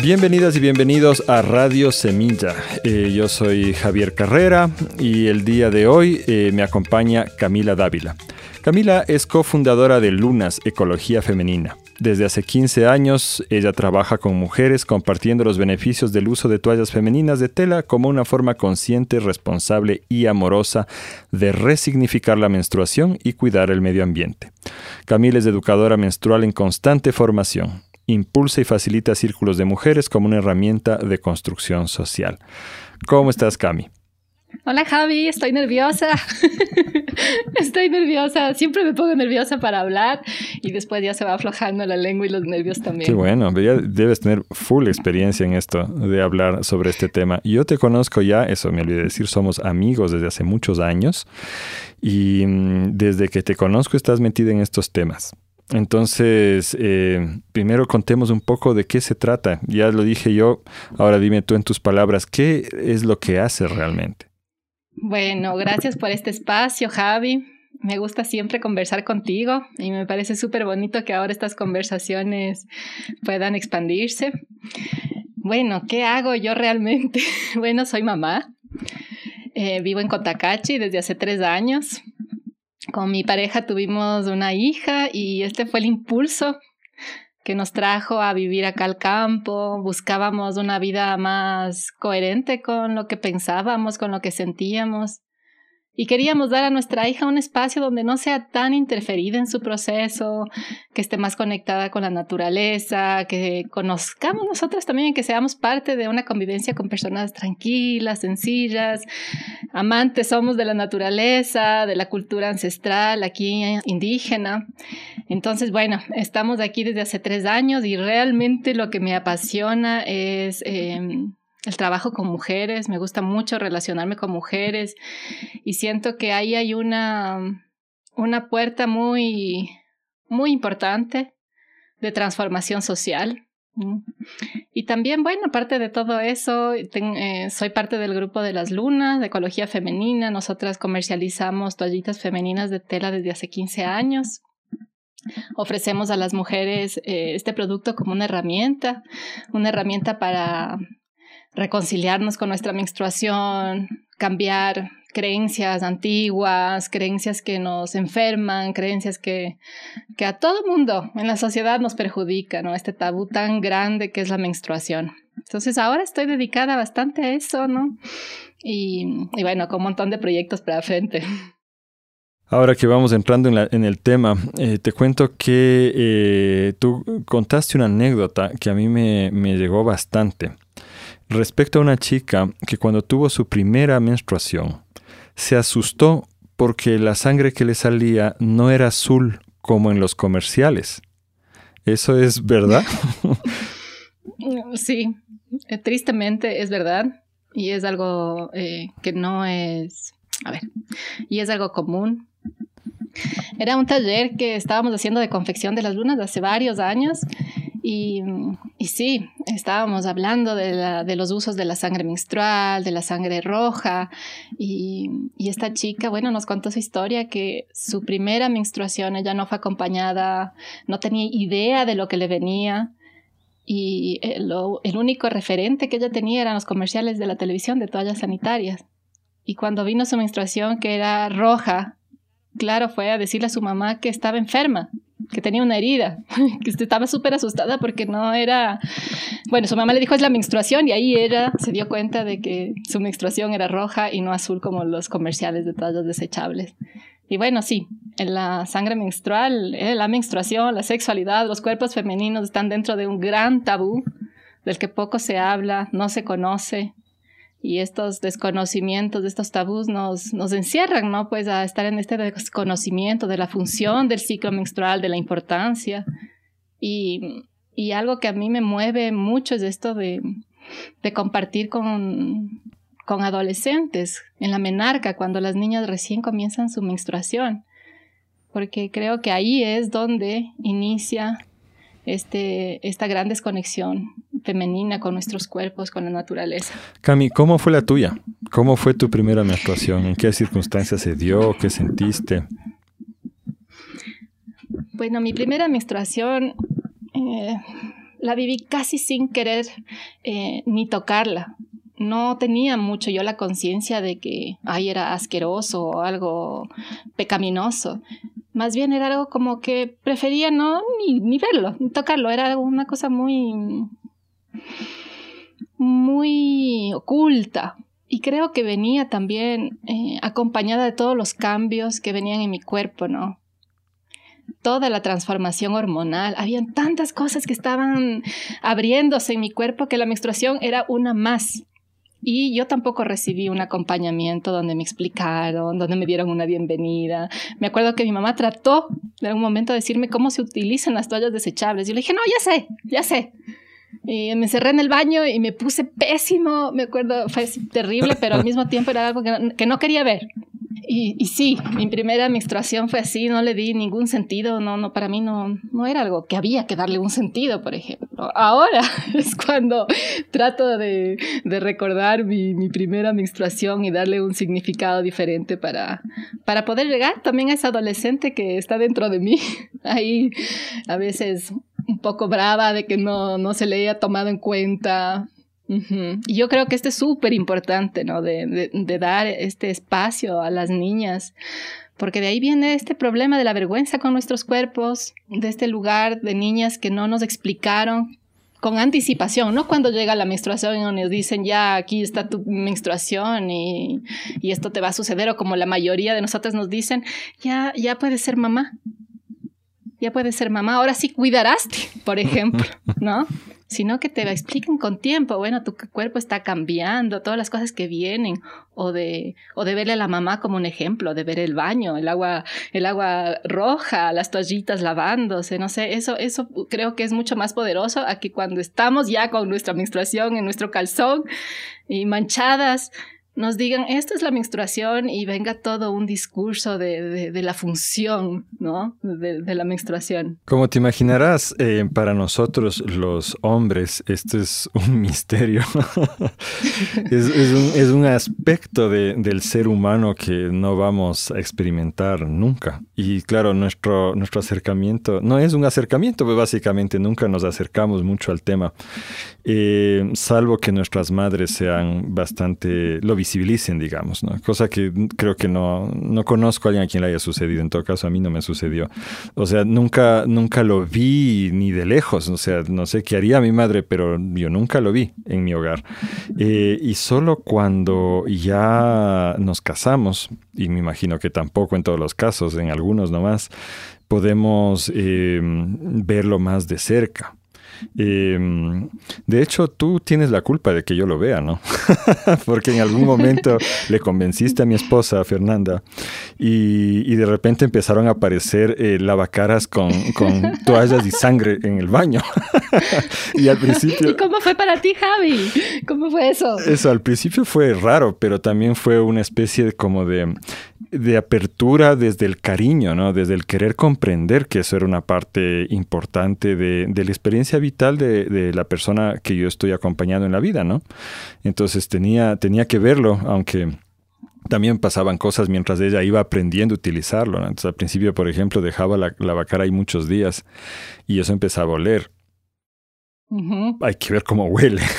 Bienvenidas y bienvenidos a Radio Semilla. Eh, yo soy Javier Carrera y el día de hoy eh, me acompaña Camila Dávila. Camila es cofundadora de Lunas Ecología Femenina. Desde hace 15 años, ella trabaja con mujeres compartiendo los beneficios del uso de toallas femeninas de tela como una forma consciente, responsable y amorosa de resignificar la menstruación y cuidar el medio ambiente. Camila es educadora menstrual en constante formación impulsa y facilita círculos de mujeres como una herramienta de construcción social. ¿Cómo estás, Cami? Hola Javi, estoy nerviosa. estoy nerviosa. Siempre me pongo nerviosa para hablar y después ya se va aflojando la lengua y los nervios también. Qué bueno, ya debes tener full experiencia en esto de hablar sobre este tema. Yo te conozco ya, eso me olvidé decir, somos amigos desde hace muchos años y mm, desde que te conozco estás metida en estos temas. Entonces, eh, primero contemos un poco de qué se trata. Ya lo dije yo, ahora dime tú en tus palabras, ¿qué es lo que hace realmente? Bueno, gracias por este espacio, Javi. Me gusta siempre conversar contigo y me parece súper bonito que ahora estas conversaciones puedan expandirse. Bueno, ¿qué hago yo realmente? bueno, soy mamá. Eh, vivo en Cotacachi desde hace tres años. Con mi pareja tuvimos una hija y este fue el impulso que nos trajo a vivir acá al campo. Buscábamos una vida más coherente con lo que pensábamos, con lo que sentíamos y queríamos dar a nuestra hija un espacio donde no sea tan interferida en su proceso, que esté más conectada con la naturaleza, que conozcamos nosotras también, que seamos parte de una convivencia con personas tranquilas, sencillas, amantes somos de la naturaleza, de la cultura ancestral aquí indígena. Entonces, bueno, estamos aquí desde hace tres años y realmente lo que me apasiona es... Em, el trabajo con mujeres, me gusta mucho relacionarme con mujeres y siento que ahí hay una, una puerta muy, muy importante de transformación social. Y también, bueno, aparte de todo eso, eh, soy parte del grupo de las lunas, de ecología femenina. Nosotras comercializamos toallitas femeninas de tela desde hace 15 años. Ofrecemos a las mujeres eh, este producto como una herramienta, una herramienta para reconciliarnos con nuestra menstruación, cambiar creencias antiguas, creencias que nos enferman, creencias que, que a todo mundo en la sociedad nos perjudican, ¿no? Este tabú tan grande que es la menstruación. Entonces ahora estoy dedicada bastante a eso, ¿no? Y, bueno, con un montón de proyectos para frente. Ahora que vamos entrando en, el tema, eh, te cuento que eh, tú contaste una anécdota que a mí me, me llegó bastante respecto a una chica que cuando tuvo su primera menstruación se asustó porque la sangre que le salía no era azul como en los comerciales. ¿Eso es verdad? Sí, eh, tristemente es verdad y es algo eh, que no es, a ver, y es algo común. Era un taller que estábamos haciendo de confección de las lunas hace varios años y, sí, estábamos hablando de, los usos de la sangre menstrual, de la sangre roja, y, y, esta chica, bueno, nos contó su historia, que su primera menstruación ella no fue acompañada, no tenía idea de lo que le venía, y el, el único referente que ella tenía eran los comerciales de la televisión de toallas sanitarias. Y cuando vino su menstruación, que era roja, claro, fue a decirle a su mamá que estaba enferma que tenía una herida, que estaba súper asustada porque no era, bueno, su mamá le dijo es la menstruación y ahí ella se dio cuenta de que su menstruación era roja y no azul como los comerciales de toallas desechables. Y bueno, sí, en la sangre menstrual, eh, la menstruación, la sexualidad, los cuerpos femeninos están dentro de un gran tabú del que poco se habla, no se conoce, y estos desconocimientos, estos tabús nos, nos encierran, ¿no? Pues a estar en este desconocimiento de la función del ciclo menstrual, de la importancia. Y, y algo que a mí me mueve mucho es esto de, de compartir con, con adolescentes en la menarca, cuando las niñas recién comienzan su menstruación, porque creo que ahí es donde inicia este, esta gran desconexión femenina con nuestros cuerpos, con la naturaleza. Cami, ¿cómo fue la tuya? ¿Cómo fue tu primera menstruación? ¿En qué circunstancias se dio? ¿Qué sentiste? Bueno, mi primera menstruación, eh, la viví casi sin querer eh, ni tocarla. No tenía mucho yo la conciencia de que ay, era asqueroso o algo pecaminoso. Más bien era algo como que prefería no ni, ni verlo, ni tocarlo. Era una cosa muy, muy oculta. Y creo que venía también eh, acompañada de todos los cambios que venían en mi cuerpo, ¿no? toda la transformación hormonal. Habían tantas cosas que estaban abriéndose en mi cuerpo que la menstruación era una más. Y yo tampoco recibí un acompañamiento donde me explicaron, donde me dieron una bienvenida. Me acuerdo que mi mamá trató de algún momento de decirme cómo se utilizan las toallas desechables. Yo le dije, no, ya sé, ya sé. Y me encerré en el baño y me puse pésimo. Me acuerdo, fue terrible, pero al mismo tiempo era algo que no quería ver. Y, sí, mi primera menstruación fue así, no le di ningún sentido, no, no, para mí no, no era algo que había que darle un sentido, por ejemplo. Ahora es cuando trato de, de recordar mi, mi, primera menstruación y darle un significado diferente para, para poder llegar también a esa adolescente que está dentro de mí. Ahí a veces un poco brava de que no, no se le haya tomado en cuenta, y yo creo que esto es súper importante, ¿no? De, de, dar este espacio a las niñas, porque de ahí viene este problema de la vergüenza con nuestros cuerpos, de este lugar de niñas que no nos explicaron con anticipación, no cuando llega la menstruación y nos dicen ya aquí está tu menstruación y, y esto te va a suceder, o como la mayoría de nosotras nos dicen, ya, ya puedes ser mamá, ya puedes ser mamá, ahora sí cuidarás, por ejemplo, ¿no? sino que te expliquen con tiempo, bueno, tu cuerpo está cambiando, todas las cosas que vienen, o de, o de verle a la mamá como un ejemplo, de ver el baño, el agua, el agua roja, las toallitas lavándose, no sé, eso, eso creo que es mucho más poderoso a que cuando estamos ya con nuestra menstruación en nuestro calzón y manchadas, nos digan, esta es la menstruación y venga todo un discurso de, de, la función, ¿no? De, la menstruación. Como te imaginarás, eh, para nosotros los hombres, esto es un misterio. es, es, un, es, un, aspecto del ser humano que no vamos a experimentar nunca. Y claro, nuestro, nuestro acercamiento, no es un acercamiento, pues básicamente nunca nos acercamos mucho al tema, eh, salvo que nuestras madres sean bastante, lo visibilicen, digamos, ¿no? Cosa que creo que no, no conozco a alguien a quien le haya sucedido. En todo caso, a mí no me sucedió. O sea, nunca, nunca lo vi ni de lejos. O sea, no sé qué haría mi madre, pero yo nunca lo vi en mi hogar. Eh, y solo cuando ya nos casamos, y me imagino que tampoco en todos los casos, en algunos nomás, podemos eh, verlo más de cerca. Em, de hecho, tú tienes la culpa de que yo lo vea, ¿no? Porque en algún momento le convenciste a mi esposa, Fernanda, y, de repente empezaron a aparecer eh, lavacaras con, con toallas y sangre en el baño. y al principio... ¿Y cómo fue para ti, Javi? ¿Cómo fue eso? Eso, al principio fue raro, pero también fue una especie de, como de de apertura desde el cariño, ¿no? Desde el querer comprender que eso era una parte importante de, de la experiencia vital de, la persona que yo estoy acompañando en la vida, ¿no? Entonces tenía, tenía que verlo, aunque también pasaban cosas mientras ella iba aprendiendo a utilizarlo. Entonces al principio, por ejemplo, dejaba la, la vacara ahí muchos días y eso empezaba a oler hay que ver cómo huele.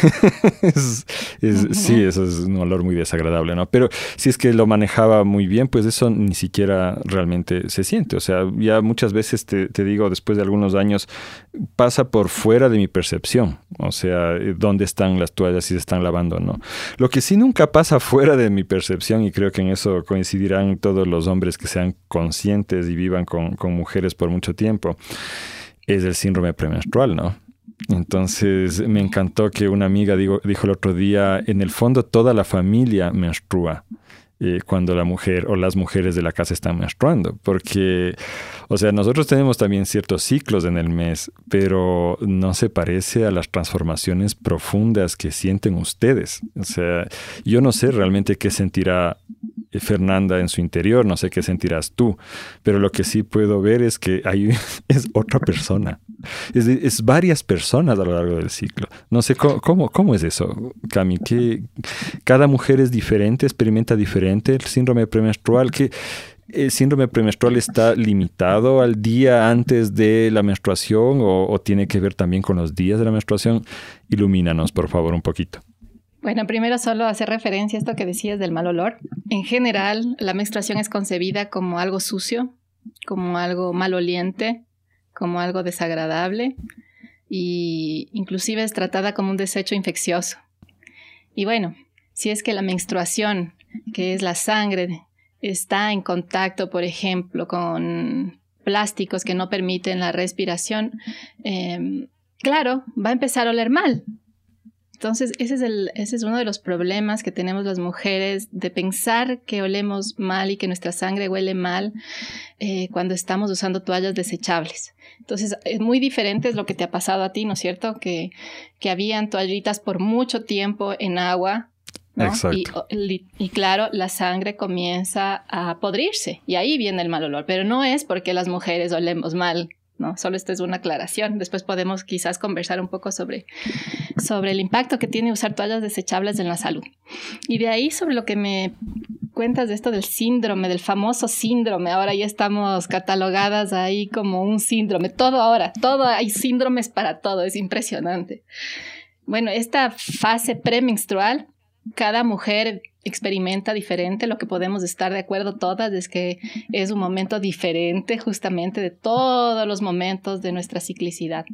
Sí, eso es un olor muy desagradable, ¿no? Pero si es que lo manejaba muy bien, pues eso ni siquiera realmente se siente. O sea, ya muchas veces te, digo, después de algunos años, pasa por fuera de mi percepción. O sea, dónde están las toallas, si se están lavando o no. Lo que sí nunca pasa fuera de mi percepción, y creo que en eso coincidirán todos los hombres que sean conscientes y vivan con, con mujeres por mucho tiempo, es el síndrome premenstrual, ¿no? Entonces me encantó que una amiga dijo, el otro día, en el fondo toda la familia menstrua. Eh, cuando la mujer o las mujeres de la casa están menstruando, porque, o sea, nosotros tenemos también ciertos ciclos en el mes, pero no se parece a las transformaciones profundas que sienten ustedes. O sea, yo no sé realmente qué sentirá Fernanda en su interior, no sé qué sentirás tú, pero lo que sí puedo ver es que hay, es otra persona, es, varias personas a lo largo del ciclo. No sé cómo, cómo, es eso, Cami, que cada mujer es diferente, experimenta diferente el síndrome premenstrual, el síndrome premenstrual está limitado al día antes de la menstruación o, tiene que ver también con los días de la menstruación? Ilumínanos, por favor, un poquito. Bueno, primero solo hacer referencia a esto que decías del mal olor. En general, la menstruación es concebida como algo sucio, como algo maloliente, como algo desagradable y inclusive es tratada como un desecho infeccioso. Y bueno, si es que la menstruación, que es la sangre, está en contacto, por ejemplo, con plásticos que no permiten la respiración, em, claro, va a empezar a oler mal. Entonces, ese es, el, ese es uno de los problemas que tenemos las mujeres de pensar que olemos mal y que nuestra sangre huele mal eh, cuando estamos usando toallas desechables. Entonces, es muy diferente es lo que te ha pasado a ti, ¿no es cierto? Que, que habían toallitas por mucho tiempo en agua. ¿no? Y, y, claro, la sangre comienza a podrirse y ahí viene el mal olor, pero no es porque las mujeres olemos mal, ¿no? Solo esto es una aclaración. Después podemos quizás conversar un poco sobre, sobre el impacto que tiene usar toallas desechables en la salud. Y de ahí sobre lo que me cuentas de esto del síndrome, del famoso síndrome. Ahora ya estamos catalogadas ahí como un síndrome. Todo ahora, todo, hay síndromes para todo, es impresionante. Bueno, esta fase premenstrual, cada mujer experimenta diferente. Lo que podemos estar de acuerdo todas es que es un momento diferente justamente de todos los momentos de nuestra ciclicidad.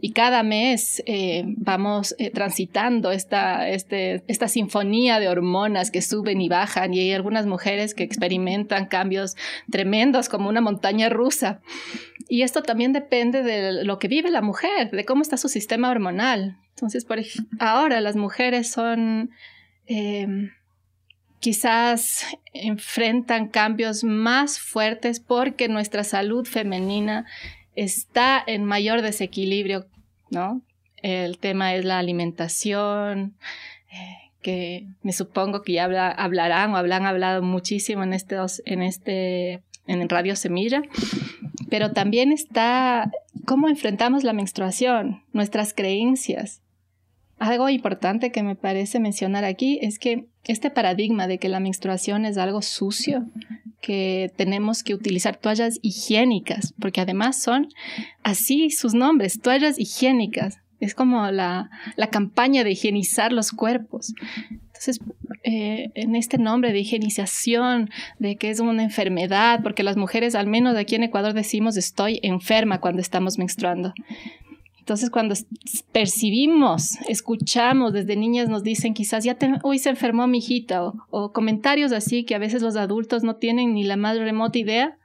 Y cada mes eh, vamos eh, transitando esta, este, esta sinfonía de hormonas que suben y bajan y hay algunas mujeres que experimentan cambios tremendos como una montaña rusa. Y esto también depende de lo que vive la mujer, de cómo está su sistema hormonal. Entonces, por ahora las mujeres son... Eh, quizás enfrentan cambios más fuertes porque nuestra salud femenina está en mayor desequilibrio, ¿no? El tema es la alimentación, eh, que me supongo que ya hablarán o habrán hablado muchísimo en, estos, en, este, en Radio Semilla, pero también está cómo enfrentamos la menstruación, nuestras creencias, algo importante que me parece mencionar aquí es que este paradigma de que la menstruación es algo sucio, que tenemos que utilizar toallas higiénicas, porque además son así sus nombres, toallas higiénicas. Es como la, campaña de higienizar los cuerpos. Entonces, eh, en este nombre de higienización, de que es una enfermedad, porque las mujeres, al menos aquí en Ecuador, decimos estoy enferma cuando estamos menstruando. Entonces, cuando percibimos, escuchamos, desde niñas nos dicen quizás, ya hoy se enfermó mi hijita, o, comentarios así que a veces los adultos no tienen ni la más remota idea,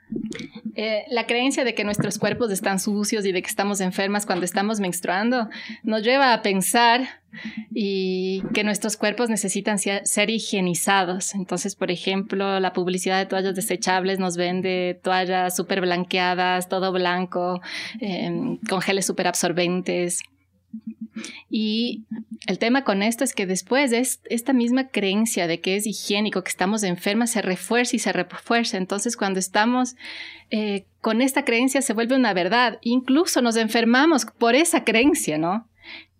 eh, la creencia de que nuestros cuerpos están sucios y de que estamos enfermas cuando estamos menstruando nos lleva a pensar y que nuestros cuerpos necesitan ser higienizados. Entonces, por ejemplo, la publicidad de toallas desechables nos vende toallas súper blanqueadas, todo blanco, em, con geles súper absorbentes. Y el tema con esto es que después es esta misma creencia de que es higiénico, que estamos enfermas, se refuerza y se refuerza. Entonces, cuando estamos eh, con esta creencia, se vuelve una verdad. Incluso nos enfermamos por esa creencia, ¿no?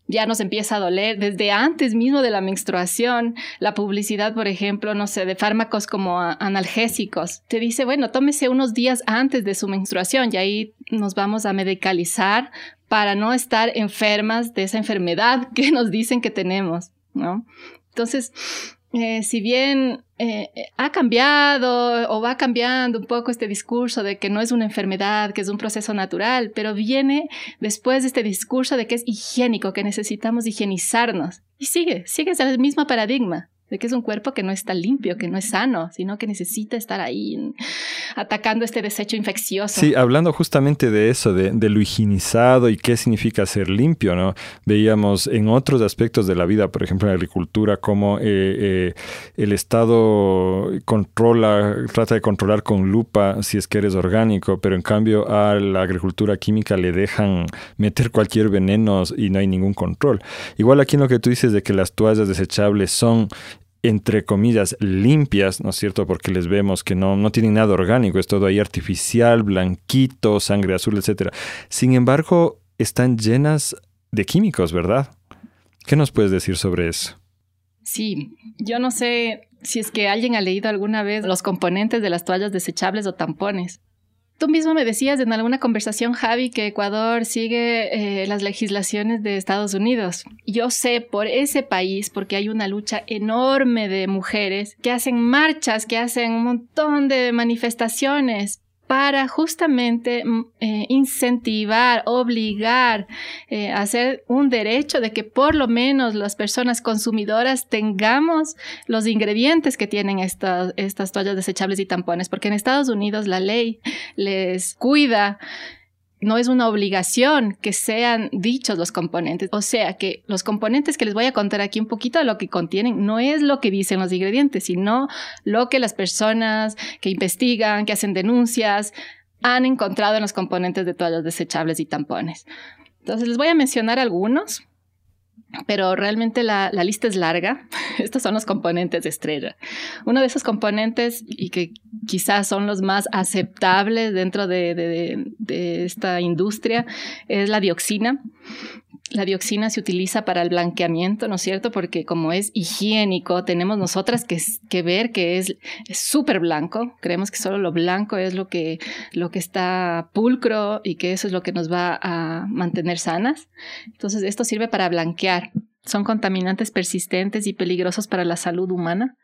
ya nos empieza a doler desde antes mismo de la menstruación. La publicidad, por ejemplo, no sé, de fármacos como analgésicos, te dice, bueno, tómese unos días antes de su menstruación y ahí nos vamos a medicalizar para no estar enfermas de esa enfermedad que nos dicen que tenemos, ¿no? Entonces, eh, si bien eh, ha cambiado o va cambiando un poco este discurso de que no es una enfermedad, que es un proceso natural, pero viene después de este discurso de que es higiénico, que necesitamos higienizarnos. Y sigue, sigue el mismo paradigma de que es un cuerpo que no está limpio, que no es sano, sino que necesita estar ahí atacando este desecho infeccioso. Sí, hablando justamente de eso, de, lo higienizado y qué significa ser limpio, ¿no? Veíamos en otros aspectos de la vida, por ejemplo en la agricultura, cómo eh, eh, el Estado controla, trata de controlar con lupa si es que eres orgánico, pero en cambio a la agricultura química le dejan meter cualquier veneno y no hay ningún control. Igual aquí en lo que tú dices de que las toallas desechables son entre comillas, limpias, ¿no es cierto? Porque les vemos que no, no tienen nada orgánico, es todo ahí artificial, blanquito, sangre azul, etc. Sin embargo, están llenas de químicos, ¿verdad? ¿Qué nos puedes decir sobre eso? Sí, yo no sé si es que alguien ha leído alguna vez los componentes de las toallas desechables o tampones. Tú mismo me decías en alguna conversación, Javi, que Ecuador sigue eh, las legislaciones de Estados Unidos. Yo sé por ese país, porque hay una lucha enorme de mujeres que hacen marchas, que hacen un montón de manifestaciones para justamente mm, eh, incentivar, obligar, eh, hacer un derecho de que por lo menos las personas consumidoras tengamos los ingredientes que tienen estas, estas toallas desechables y tampones, porque en Estados Unidos la ley les cuida no es una obligación que sean dichos los componentes. O sea que los componentes que les voy a contar aquí un poquito de lo que contienen no es lo que dicen los ingredientes, sino lo que las personas que investigan, que hacen denuncias, han encontrado en los componentes de toallas desechables y tampones. Entonces les voy a mencionar algunos pero realmente la, lista es larga. Estos son los componentes de estrella. Uno de esos componentes, y que quizás son los más aceptables dentro de esta industria, es la dioxina. La dioxina se utiliza para el blanqueamiento, ¿no es cierto? Porque como es higiénico, tenemos nosotras que, ver que es súper blanco. Creemos que solo lo blanco es lo que, lo que está pulcro y que eso es lo que nos va a mantener sanas. Entonces, esto sirve para blanquear. Son contaminantes persistentes y peligrosos para la salud humana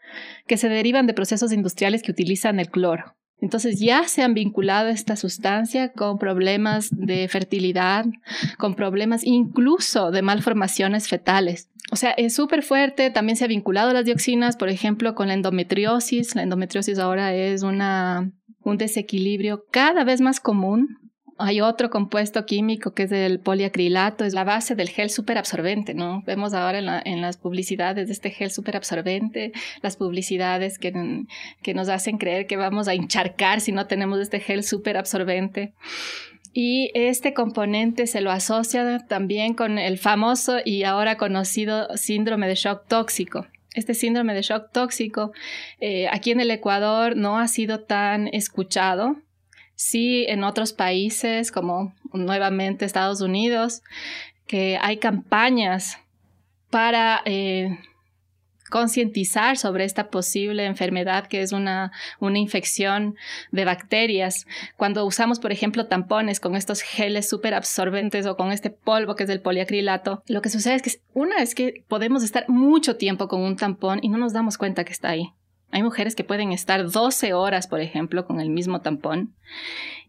que se derivan de procesos industriales que utilizan el cloro. Entonces ya se han vinculado esta sustancia con problemas de fertilidad, con problemas incluso de malformaciones fetales. O sea, es súper fuerte. También se ha vinculado las dioxinas, por ejemplo, con la endometriosis. La endometriosis ahora es una, un desequilibrio cada vez más común hay otro compuesto químico que es el poliacrilato, es la base del gel superabsorbente, ¿no? Vemos ahora en, las publicidades de este gel superabsorbente, las publicidades que, nos hacen creer que vamos a encharcar si no tenemos este gel superabsorbente. Y este componente se lo asocia también con el famoso y ahora conocido síndrome de shock tóxico. Este síndrome de shock tóxico eh, aquí en el Ecuador no ha sido tan escuchado, sí en otros países como nuevamente Estados Unidos, que hay campañas para eh, concientizar sobre esta posible enfermedad que es una, una infección de bacterias. Cuando usamos, por ejemplo, tampones con estos geles súper absorbentes o con este polvo que es el poliacrilato, lo que sucede es que una es que podemos estar mucho tiempo con un tampón y no nos damos cuenta que está ahí. Hay mujeres que pueden estar 12 horas, por ejemplo, con el mismo tampón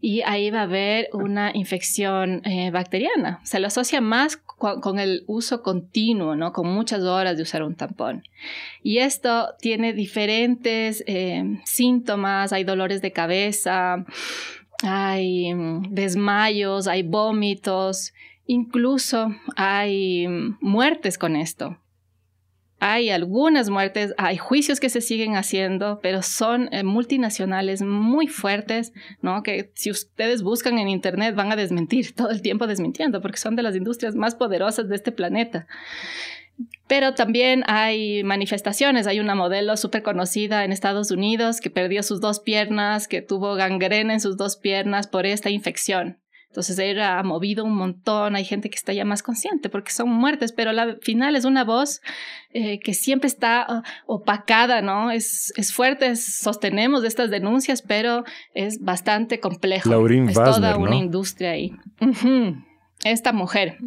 y ahí va a haber una infección eh, bacteriana. Se lo asocia más con, el uso continuo, ¿no? Con muchas horas de usar un tampón. Y esto tiene diferentes eh, síntomas, hay dolores de cabeza, hay mm, desmayos, hay vómitos, incluso hay mm, muertes con esto hay algunas muertes, hay juicios que se siguen haciendo, pero son eh, multinacionales muy fuertes, ¿no? Que si ustedes buscan en Internet van a desmentir, todo el tiempo desmintiendo, porque son de las industrias más poderosas de este planeta. Pero también hay manifestaciones. Hay una modelo súper conocida en Estados Unidos que perdió sus dos piernas, que tuvo gangrena en sus dos piernas por esta infección. Entonces ha movido un montón, hay gente que está ya más consciente porque son muertes, pero al final es una voz eh, que siempre está ah, opacada, ¿no? Es, es fuerte, sostenemos estas denuncias, pero es bastante complejo. es toda una industria ahí. Esta mujer,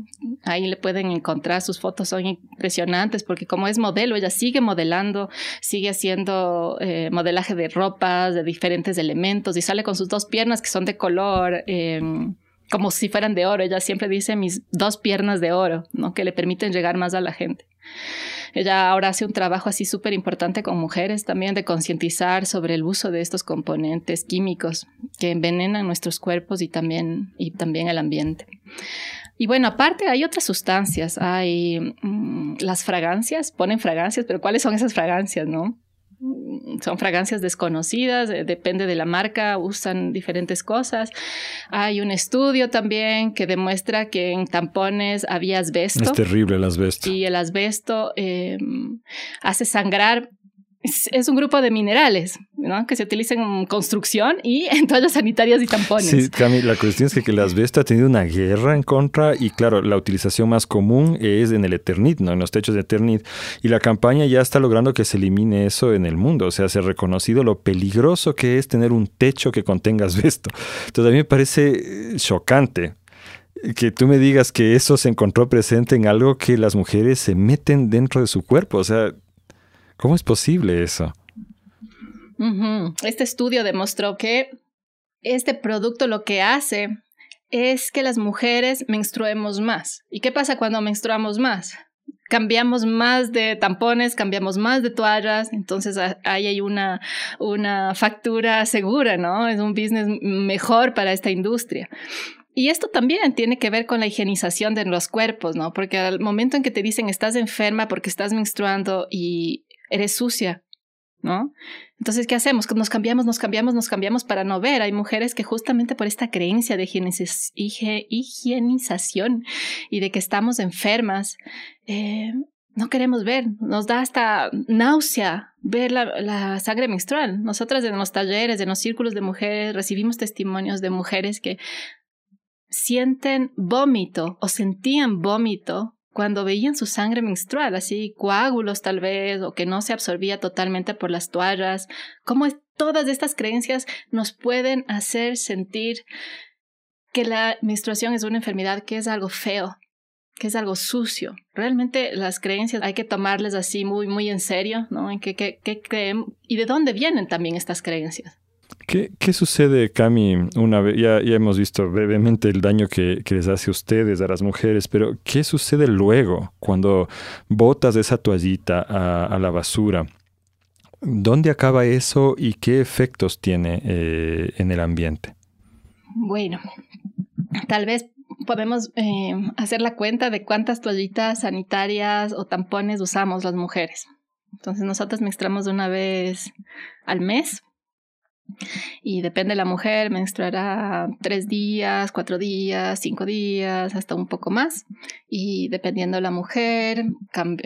ahí le pueden encontrar, sus fotos son impresionantes porque como es modelo, ella sigue modelando, sigue haciendo eh, modelaje de ropas, de diferentes elementos y sale con sus dos piernas que son de color. Em, como si fueran de oro. Ella siempre dice mis dos piernas de oro, ¿no? Que le permiten llegar más a la gente. Ella ahora hace un trabajo así súper importante con mujeres también de concientizar sobre el uso de estos componentes químicos que envenenan nuestros cuerpos y también, y también el ambiente. Y bueno, aparte hay otras sustancias, hay mm, las fragancias, ponen fragancias, pero ¿cuáles son esas fragancias, no? Mm, son fragancias desconocidas, eh, depende de la marca, usan diferentes cosas. Hay un estudio también que demuestra que en tampones había asbesto. Es terrible el asbesto. Y el asbesto em, hace sangrar es, un grupo de minerales ¿no? que se utilizan en construcción y en toallas sanitarias y tampones. Sí, Cami, la cuestión es que, que el asbesto ha tenido una guerra en contra y claro, la utilización más común es en el Eternit, ¿no? en los techos de Eternit. Y la campaña ya está logrando que se elimine eso en el mundo. O sea, se ha reconocido lo peligroso que es tener un techo que contenga asbesto. Entonces a mí me parece eh, chocante que tú me digas que eso se encontró presente en algo que las mujeres se meten dentro de su cuerpo. O sea, ¿cómo es posible eso? Este estudio demostró que este producto lo que hace es que las mujeres menstruemos más. ¿Y qué pasa cuando menstruamos más? Cambiamos más de tampones, cambiamos más de toallas, entonces ahí hay una, una factura segura, ¿no? Es un business mejor para esta industria. Y esto también tiene que ver con la higienización de los cuerpos, ¿no? Porque al momento en que te dicen estás enferma porque estás menstruando y eres sucia, ¿no? Entonces, ¿qué hacemos? Nos cambiamos, nos cambiamos, nos cambiamos para no ver. Hay mujeres que justamente por esta creencia de higienización y de que estamos enfermas, eh, no queremos ver. Nos da hasta náusea ver la, la, sangre menstrual. Nosotras en los talleres, en los círculos de mujeres, recibimos testimonios de mujeres que sienten vómito o sentían vómito cuando veían su sangre menstrual, así coágulos tal vez, o que no se absorbía totalmente por las toallas, cómo todas estas creencias nos pueden hacer sentir que la menstruación es una enfermedad que es algo feo, que es algo sucio. Realmente las creencias hay que tomarles así muy, muy en serio, ¿no? En qué, qué, qué creen y de dónde vienen también estas creencias. ¿Qué, ¿Qué, sucede, Cami? Una vez, ya, ya hemos visto brevemente el daño que, que, les hace a ustedes, a las mujeres, pero ¿qué sucede luego cuando botas esa toallita a, la basura? ¿Dónde acaba eso y qué efectos tiene eh, en el ambiente? Bueno, tal vez podemos eh, hacer la cuenta de cuántas toallitas sanitarias o tampones usamos las mujeres. Entonces nosotros menstruamos una vez al mes y depende de la mujer, menstruará tres días, cuatro días, cinco días, hasta un poco más. Y dependiendo de la mujer,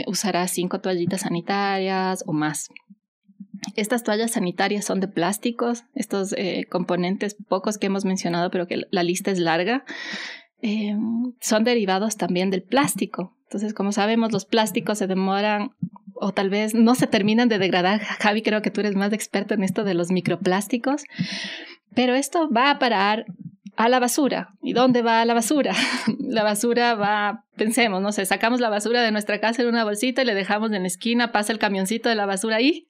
usará cinco toallitas sanitarias o más. Estas toallas sanitarias son de plásticos, estos eh, componentes pocos que hemos mencionado, pero que la lista es larga, eh, son derivados también del plástico. Entonces, como sabemos, los plásticos se demoran o tal vez no se terminan de degradar. Javi, creo que tú eres más experto en esto de los microplásticos, pero esto va a parar a la basura. ¿Y dónde va la basura? la basura va, pensemos, no sé, sacamos la basura de nuestra casa en una bolsita y le dejamos en la esquina, pasa el camioncito de la basura ahí.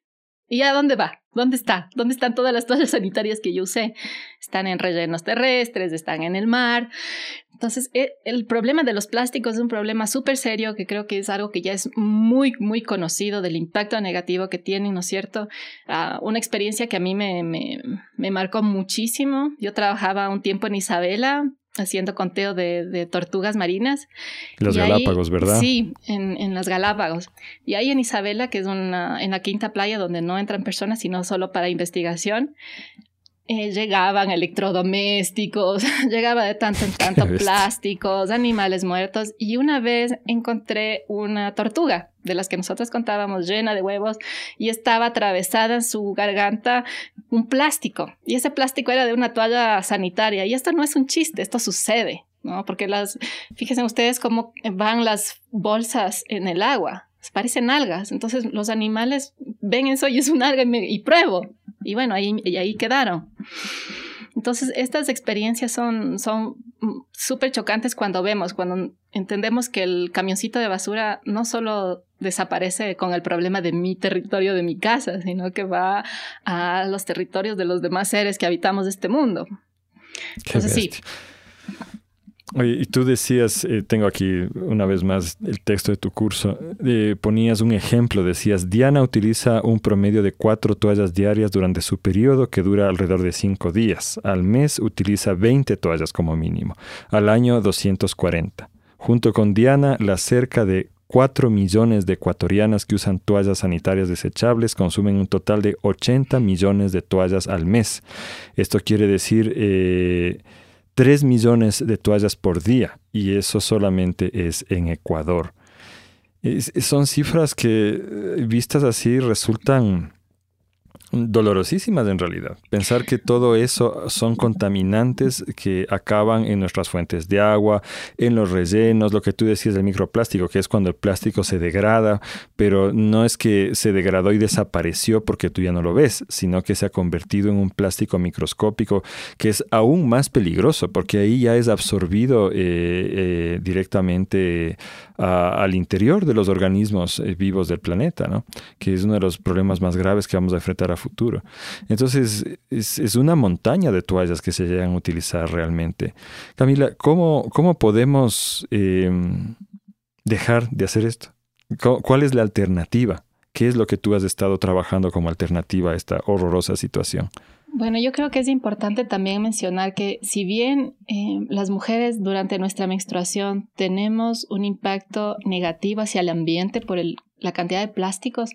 ¿Y a dónde va? ¿Dónde está? ¿Dónde están todas las toallas sanitarias que yo usé? Están en rellenos terrestres, están en el mar. Entonces, eh, el problema de los plásticos es un problema súper serio que creo que es algo que ya es muy, muy conocido del impacto negativo que tienen, ¿no es cierto? Ah, una experiencia que a mí me, me, me, marcó muchísimo. Yo trabajaba un tiempo en Isabela haciendo conteo de, de tortugas marinas. Los Galápagos, ¿verdad? Sí, en, en las Galápagos. Y ahí en Isabela, que es una, en la quinta playa donde no entran personas, sino solo para investigación, eh, llegaban electrodomésticos, llegaba de tanto en tanto plásticos, animales muertos y una vez encontré una tortuga de las que nosotros contábamos llena de huevos y estaba atravesada en su garganta un plástico y ese plástico era de una toalla sanitaria y esto no es un chiste, esto sucede, ¿no? Porque las, fíjense ustedes cómo van las bolsas en el agua, parecen algas, entonces los animales ven eso y es un alga y, y pruebo y bueno, ahí, y ahí quedaron. Entonces, estas experiencias son son súper chocantes cuando vemos, cuando entendemos que el camioncito de basura no solo desaparece con el problema de mi territorio, de mi casa, sino que va a los territorios de los demás seres que habitamos este mundo. Entonces, sí, Y tú decías, eh, tengo aquí una vez más el texto de tu curso, eh, ponías un ejemplo, decías, Diana utiliza un promedio de cuatro toallas diarias durante su periodo que dura alrededor de cinco días. Al mes utiliza 20 toallas como mínimo, al año 240. Junto con Diana, las cerca de 4 millones de ecuatorianas que usan toallas sanitarias desechables consumen un total de 80 millones de toallas al mes. Esto quiere decir... Eh, 3 millones de toallas por día y eso solamente es en Ecuador. son cifras que eh, vistas así resultan dolorosísimas en realidad. Pensar que todo eso son contaminantes que acaban en nuestras fuentes de agua, en los rellenos, lo que tú decías del microplástico, que es cuando el plástico se degrada, pero no es que se degradó y desapareció porque tú ya no lo ves, sino que se ha convertido en un plástico microscópico que es aún más peligroso porque ahí ya es absorbido eh, eh, directamente al interior de los organismos eh, vivos del planeta, ¿no? que es uno de los problemas más graves que vamos a enfrentar a futuro. Entonces, es, una montaña de toallas que se llegan a utilizar realmente. Camila, ¿cómo, cómo podemos em, dejar de hacer esto? ¿Cuál es la alternativa? ¿Qué es lo que tú has estado trabajando como alternativa a esta horrorosa situación? Bueno, yo creo que es importante también mencionar que si bien em, las mujeres durante nuestra menstruación tenemos un impacto negativo hacia el ambiente por la cantidad de plásticos,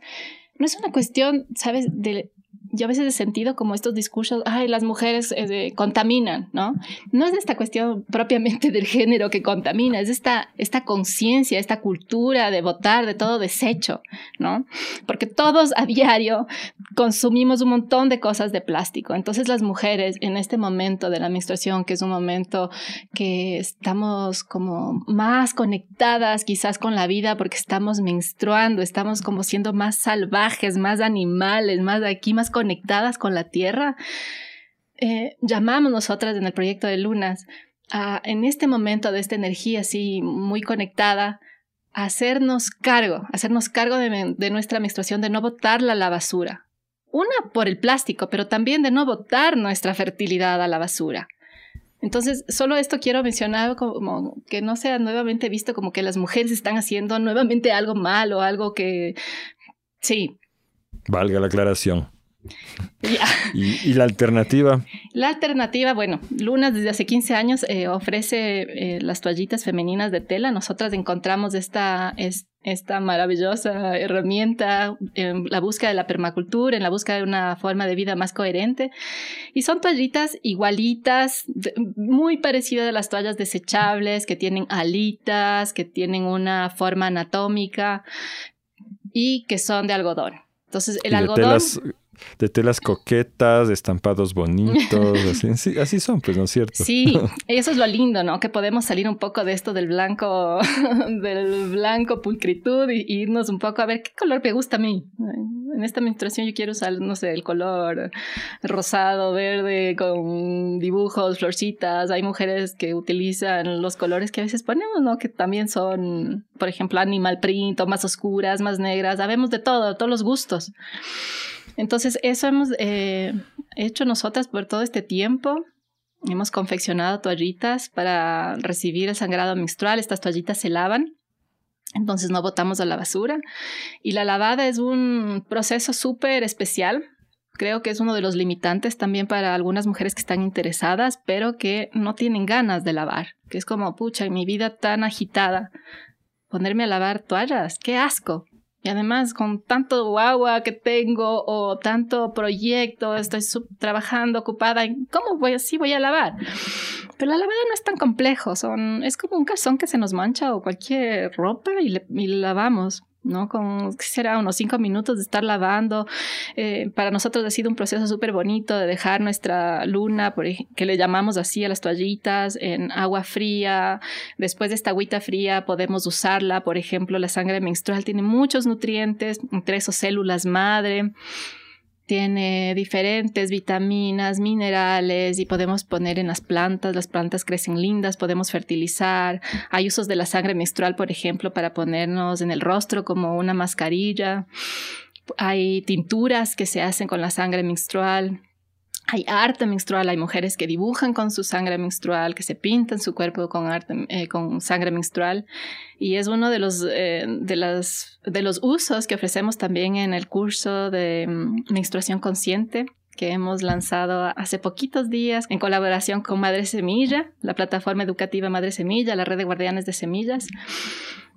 no es una cuestión, ¿sabes?, de yo a veces he sentido como estos discursos, ay, las mujeres eh, contaminan, ¿no? No es esta cuestión propiamente del género que contamina, es esta, esta conciencia, esta cultura de votar de todo desecho, ¿no? Porque todos a diario consumimos un montón de cosas de plástico. Entonces las mujeres en este momento de la menstruación, que es un momento que estamos como más conectadas quizás con la vida porque estamos menstruando, estamos como siendo más salvajes, más animales, más aquí, más conectadas con la Tierra, eh, llamamos nosotras en el proyecto de Lunas a, en este momento de esta energía así muy conectada, hacernos cargo, hacernos cargo de, de nuestra menstruación, de no botarla a la basura. Una por el plástico, pero también de no botar nuestra fertilidad a la basura. Entonces, solo esto quiero mencionar como que no sea nuevamente visto como que las mujeres están haciendo nuevamente algo malo, algo que... Sí. Valga la aclaración. ¿Y, la alternativa? La alternativa, bueno, Lunas desde hace 15 años eh, ofrece eh, las toallitas femeninas de tela. Nosotras encontramos esta, esta maravillosa herramienta en la búsqueda de la permacultura, en la búsqueda de una forma de vida más coherente. Y son toallitas igualitas, muy parecidas a las toallas desechables, que tienen alitas, que tienen una forma anatómica y que son de algodón. Entonces, el algodón de telas coquetas, de estampados bonitos, así, así son, pues, ¿no es cierto? Sí, eso es lo lindo, ¿no? Que podemos salir un poco de esto del blanco, del blanco pulcritud y, irnos un poco a ver qué color me gusta a mí. En esta menstruación yo quiero usar, no sé, el color rosado, verde, con dibujos, florcitas. Hay mujeres que utilizan los colores que a veces ponemos, ¿no? Que también son, por ejemplo, animal print, o más oscuras, más negras. Sabemos de todo, todos los gustos. Entonces, eso hemos eh, hecho nosotras por todo este tiempo. Hemos confeccionado toallitas para recibir el sangrado menstrual. Estas toallitas se lavan. Entonces no botamos a la basura. Y la lavada es un proceso súper especial. Creo que es uno de los limitantes también para algunas mujeres que están interesadas, pero que no tienen ganas de lavar. Que es como, pucha, en mi vida tan agitada, ponerme a lavar toallas, qué asco. Y además con tanto agua que tengo o tanto proyecto, estoy trabajando ocupada, ¿cómo voy así voy a lavar? Pero la lavada no es tan complejo, son, es como un calzón que se nos mancha o cualquier ropa y, le, y lavamos. ¿No? Con, será? Unos cinco minutos de estar lavando. Eh, para nosotros ha sido un proceso súper bonito de dejar nuestra luna, que le llamamos así a las toallitas, en agua fría. Después de esta agüita fría podemos usarla. Por ejemplo, la sangre menstrual tiene muchos nutrientes, entre esos células madre tiene diferentes vitaminas, minerales y podemos poner en las plantas, las plantas crecen lindas, podemos fertilizar. Hay usos de la sangre menstrual, por ejemplo, para ponernos en el rostro como una mascarilla. Hay tinturas que se hacen con la sangre menstrual. Hay arte menstrual, hay mujeres que dibujan con su sangre menstrual, que se pintan su cuerpo con, arte, eh, con sangre menstrual. Y es uno de los, eh, de, los usos que ofrecemos también en el curso de mm, menstruación consciente que hemos lanzado hace poquitos días en colaboración con Madre Semilla, la plataforma educativa Madre Semilla, la red de guardianes de semillas.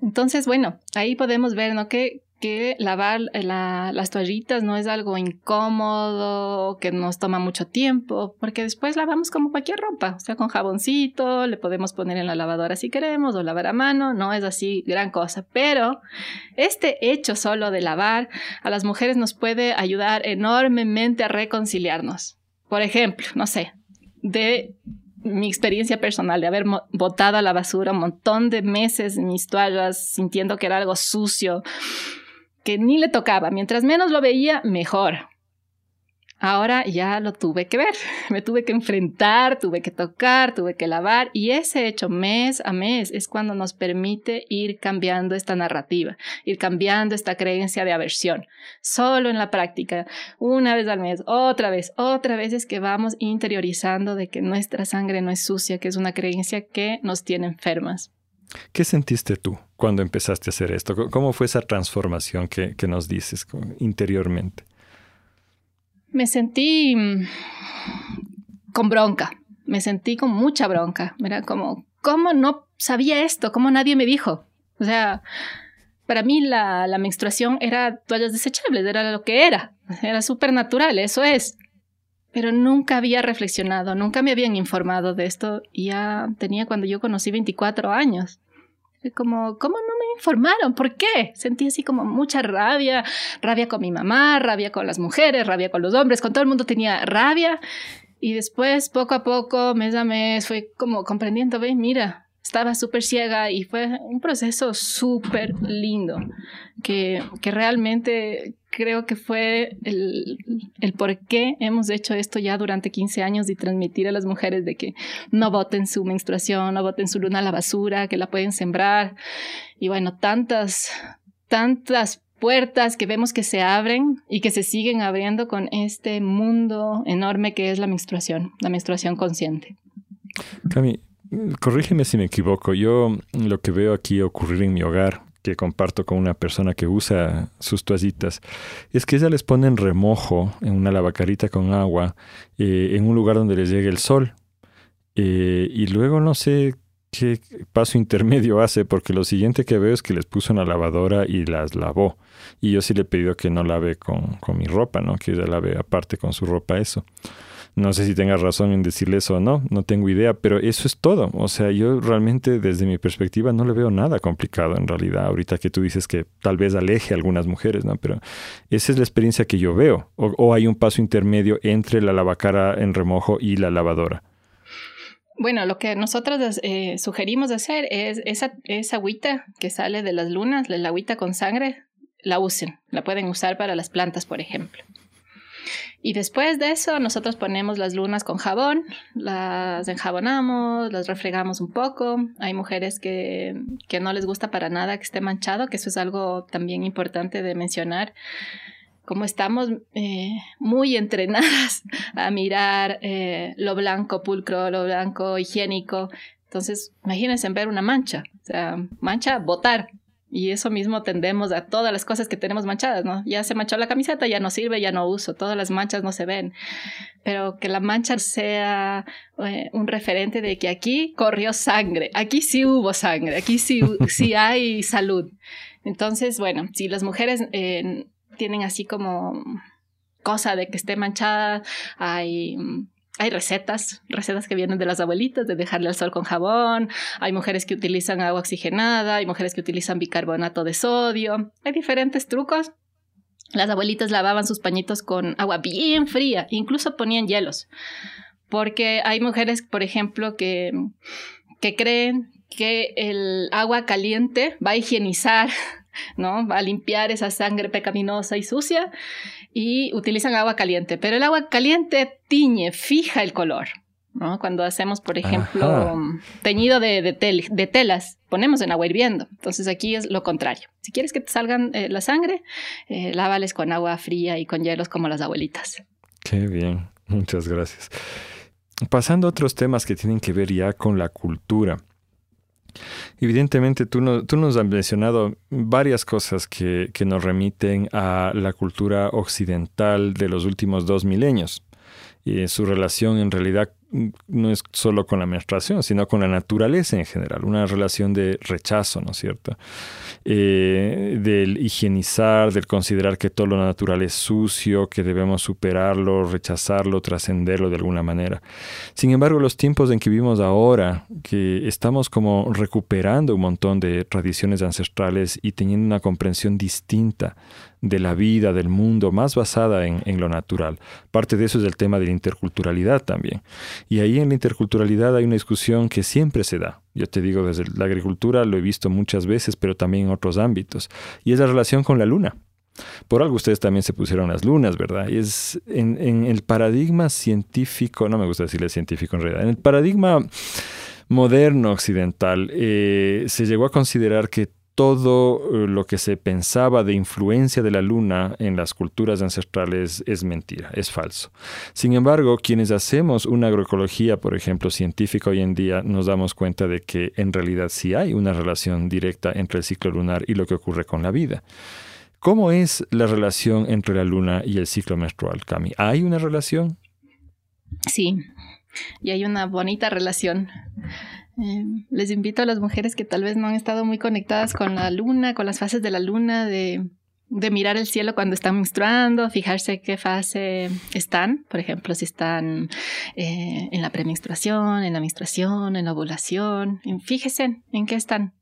Entonces, bueno, ahí podemos ver ¿no? que que lavar eh, las toallitas no es algo incómodo, que nos toma mucho tiempo, porque después lavamos como cualquier ropa, o sea, con jaboncito, le podemos poner en la lavadora si queremos o lavar a mano, no es así gran cosa, pero este hecho solo de lavar a las mujeres nos puede ayudar enormemente a reconciliarnos. Por ejemplo, no sé, de mi experiencia personal de haber botado a la basura un montón de meses mis toallas sintiendo que era algo sucio, ni le tocaba. Mientras menos lo veía, mejor. Ahora ya lo tuve que ver, me tuve que enfrentar, tuve que tocar, tuve que lavar y ese hecho mes a mes es cuando nos permite ir cambiando esta narrativa, ir cambiando esta creencia de aversión. Solo en la práctica, una vez al mes, otra vez, otra vez es que vamos interiorizando de que nuestra sangre no es sucia, que es una creencia que nos tiene enfermas. ¿Qué sentiste tú cuando empezaste a hacer esto? ¿Cómo fue esa transformación que, nos dices interiormente? Me sentí mm, con bronca, me sentí con mucha bronca. Era como, ¿cómo no sabía esto? ¿Cómo nadie me dijo? O sea, para mí la, la menstruación era toallas desechables, era lo que era, era súper natural, eso es pero nunca había reflexionado, nunca me habían informado de esto. Ya tenía cuando yo conocí 24 años. Como, ¿cómo no me informaron? ¿Por qué? Sentí así como mucha rabia, rabia con mi mamá, rabia con las mujeres, rabia con los hombres, con todo el mundo tenía rabia. Y después, poco a poco, mes a mes, fue como comprendiendo, ve, mira, estaba súper ciega y fue un proceso súper lindo, que, que, realmente creo que fue el, el, por qué hemos hecho esto ya durante 15 años y transmitir a las mujeres de que no voten su menstruación, no voten su luna a la basura, que la pueden sembrar. Y bueno, tantas, tantas puertas que vemos que se abren y que se siguen abriendo con este mundo enorme que es la menstruación, la menstruación consciente. Cami, corrígeme si me equivoco. Yo lo que veo aquí ocurrir en mi hogar, que comparto con una persona que usa sus toallitas, es que ella les pone en remojo en una lavacarita con agua eh, en un lugar donde les llegue el sol. Eh, y luego no sé qué paso intermedio hace, porque lo siguiente que veo es que les puso una lavadora y las lavó. Y yo sí le he pedido que no lave con, con mi ropa, ¿no? Que ella lave aparte con su ropa eso. No sé si tengas razón en decirle eso o no, no tengo idea, pero eso es todo. O sea, yo realmente desde mi perspectiva no le veo nada complicado en realidad. Ahorita que tú dices que tal vez aleje a algunas mujeres, ¿no? Pero esa es la experiencia que yo veo. O, hay un paso intermedio entre la lavacara en remojo y la lavadora. Bueno, lo que nosotros eh, sugerimos hacer es esa, esa agüita que sale de las lunas, la agüita con sangre, la usen. La pueden usar para las plantas, por ejemplo. Y después de eso, nosotros ponemos las lunas con jabón, las enjabonamos, las refregamos un poco. Hay mujeres que, que no les gusta para nada que esté manchado, que eso es algo también importante de mencionar. Como estamos eh, muy entrenadas a mirar eh, lo blanco pulcro, lo blanco higiénico, entonces imagínense ver una mancha, o sea, mancha, botar, y eso mismo tendemos a todas las cosas que tenemos manchadas, ¿no? Ya se manchó la camiseta, ya no sirve, ya no uso, todas las manchas no se ven. Pero que la mancha sea eh, un referente de que aquí corrió sangre, aquí sí hubo sangre, aquí sí, sí hay salud. Entonces, bueno, si las mujeres eh, tienen así como cosa de que esté manchada, hay hay recetas, recetas que vienen de las abuelitas, de dejarle al sol con jabón. Hay mujeres que utilizan agua oxigenada, hay mujeres que utilizan bicarbonato de sodio. Hay diferentes trucos. Las abuelitas lavaban sus pañitos con agua bien fría, incluso ponían hielos. Porque hay mujeres, por ejemplo, que, que creen que el agua caliente va a higienizar ¿no? Va a limpiar esa sangre pecaminosa y sucia y utilizan agua caliente, pero el agua caliente tiñe, fija el color. ¿no? Cuando hacemos, por ejemplo, teñido de, de, telas, ponemos en agua hirviendo. Entonces aquí es lo contrario. Si quieres que te salgan eh, la sangre, eh, lávales con agua fría y con hielos como las abuelitas. Qué bien, muchas gracias. Pasando a otros temas que tienen que ver ya con la cultura. Evidentemente, tú, nos has mencionado varias cosas que, nos remiten a la cultura occidental de los últimos dos milenios su relación en realidad no es solo con la menstruación, sino con la naturaleza en general, una relación de rechazo, ¿no es cierto? Eh, del higienizar, del considerar que todo lo natural es sucio, que debemos superarlo, rechazarlo, trascenderlo de alguna manera. Sin embargo, los tiempos en que vivimos ahora, que estamos como recuperando un montón de tradiciones ancestrales y teniendo una comprensión distinta de la vida, del mundo, más basada en, en, lo natural. Parte de eso es el tema de la interculturalidad también. Y ahí en la interculturalidad hay una discusión que siempre se da. Yo te digo, desde la agricultura lo he visto muchas veces, pero también en otros ámbitos. Y es la relación con la luna. Por algo ustedes también se pusieron las lunas, ¿verdad? Y es en, el paradigma científico, no me gusta decirle científico en realidad, en el paradigma moderno occidental eh, se llegó a considerar que todo eh, lo que se pensaba de influencia de la luna en las culturas ancestrales es mentira, es falso. Sin embargo, quienes hacemos una agroecología, por ejemplo, científica hoy en día, nos damos cuenta de que en realidad sí hay una relación directa entre el ciclo lunar y lo que ocurre con la vida. ¿Cómo es la relación entre la luna y el ciclo menstrual, Cami? ¿Hay una relación? Sí, y hay una bonita relación. Eh, les invito a las mujeres que tal vez no han estado muy conectadas con la luna, con las fases de la luna, de, mirar el cielo cuando están menstruando, fijarse qué fase están, por ejemplo, si están eh, en la premenstruación, en la menstruación, en la ovulación, fíjense en qué están.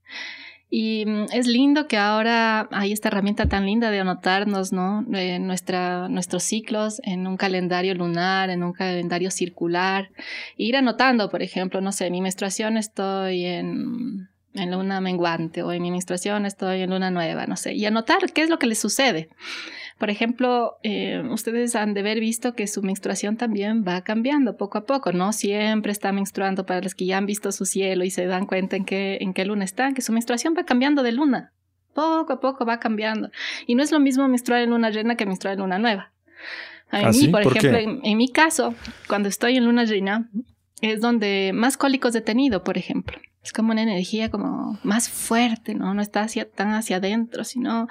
Y mm, es lindo que ahora hay esta herramienta tan linda de anotarnos, ¿no? nuestra, nuestros ciclos en un calendario lunar, en un calendario circular. ir anotando, por ejemplo, no sé, mi menstruación estoy en, en luna menguante o en mi menstruación estoy en luna nueva, no sé. Y anotar qué es lo que les sucede. Por ejemplo, eh, ustedes han de haber visto que su menstruación también va cambiando poco a poco, ¿no? Siempre está menstruando para los que ya han visto su cielo y se dan cuenta en qué, en qué luna están, que su menstruación va cambiando de luna. Poco a poco va cambiando. Y no es lo mismo menstruar en luna llena que menstruar en luna nueva. A mí, ¿Ah, por, ejemplo, en, mi caso, cuando estoy en luna llena, es donde más cólicos he tenido, por ejemplo. Es como una energía como más fuerte, ¿no? No está hacia, tan hacia adentro, sino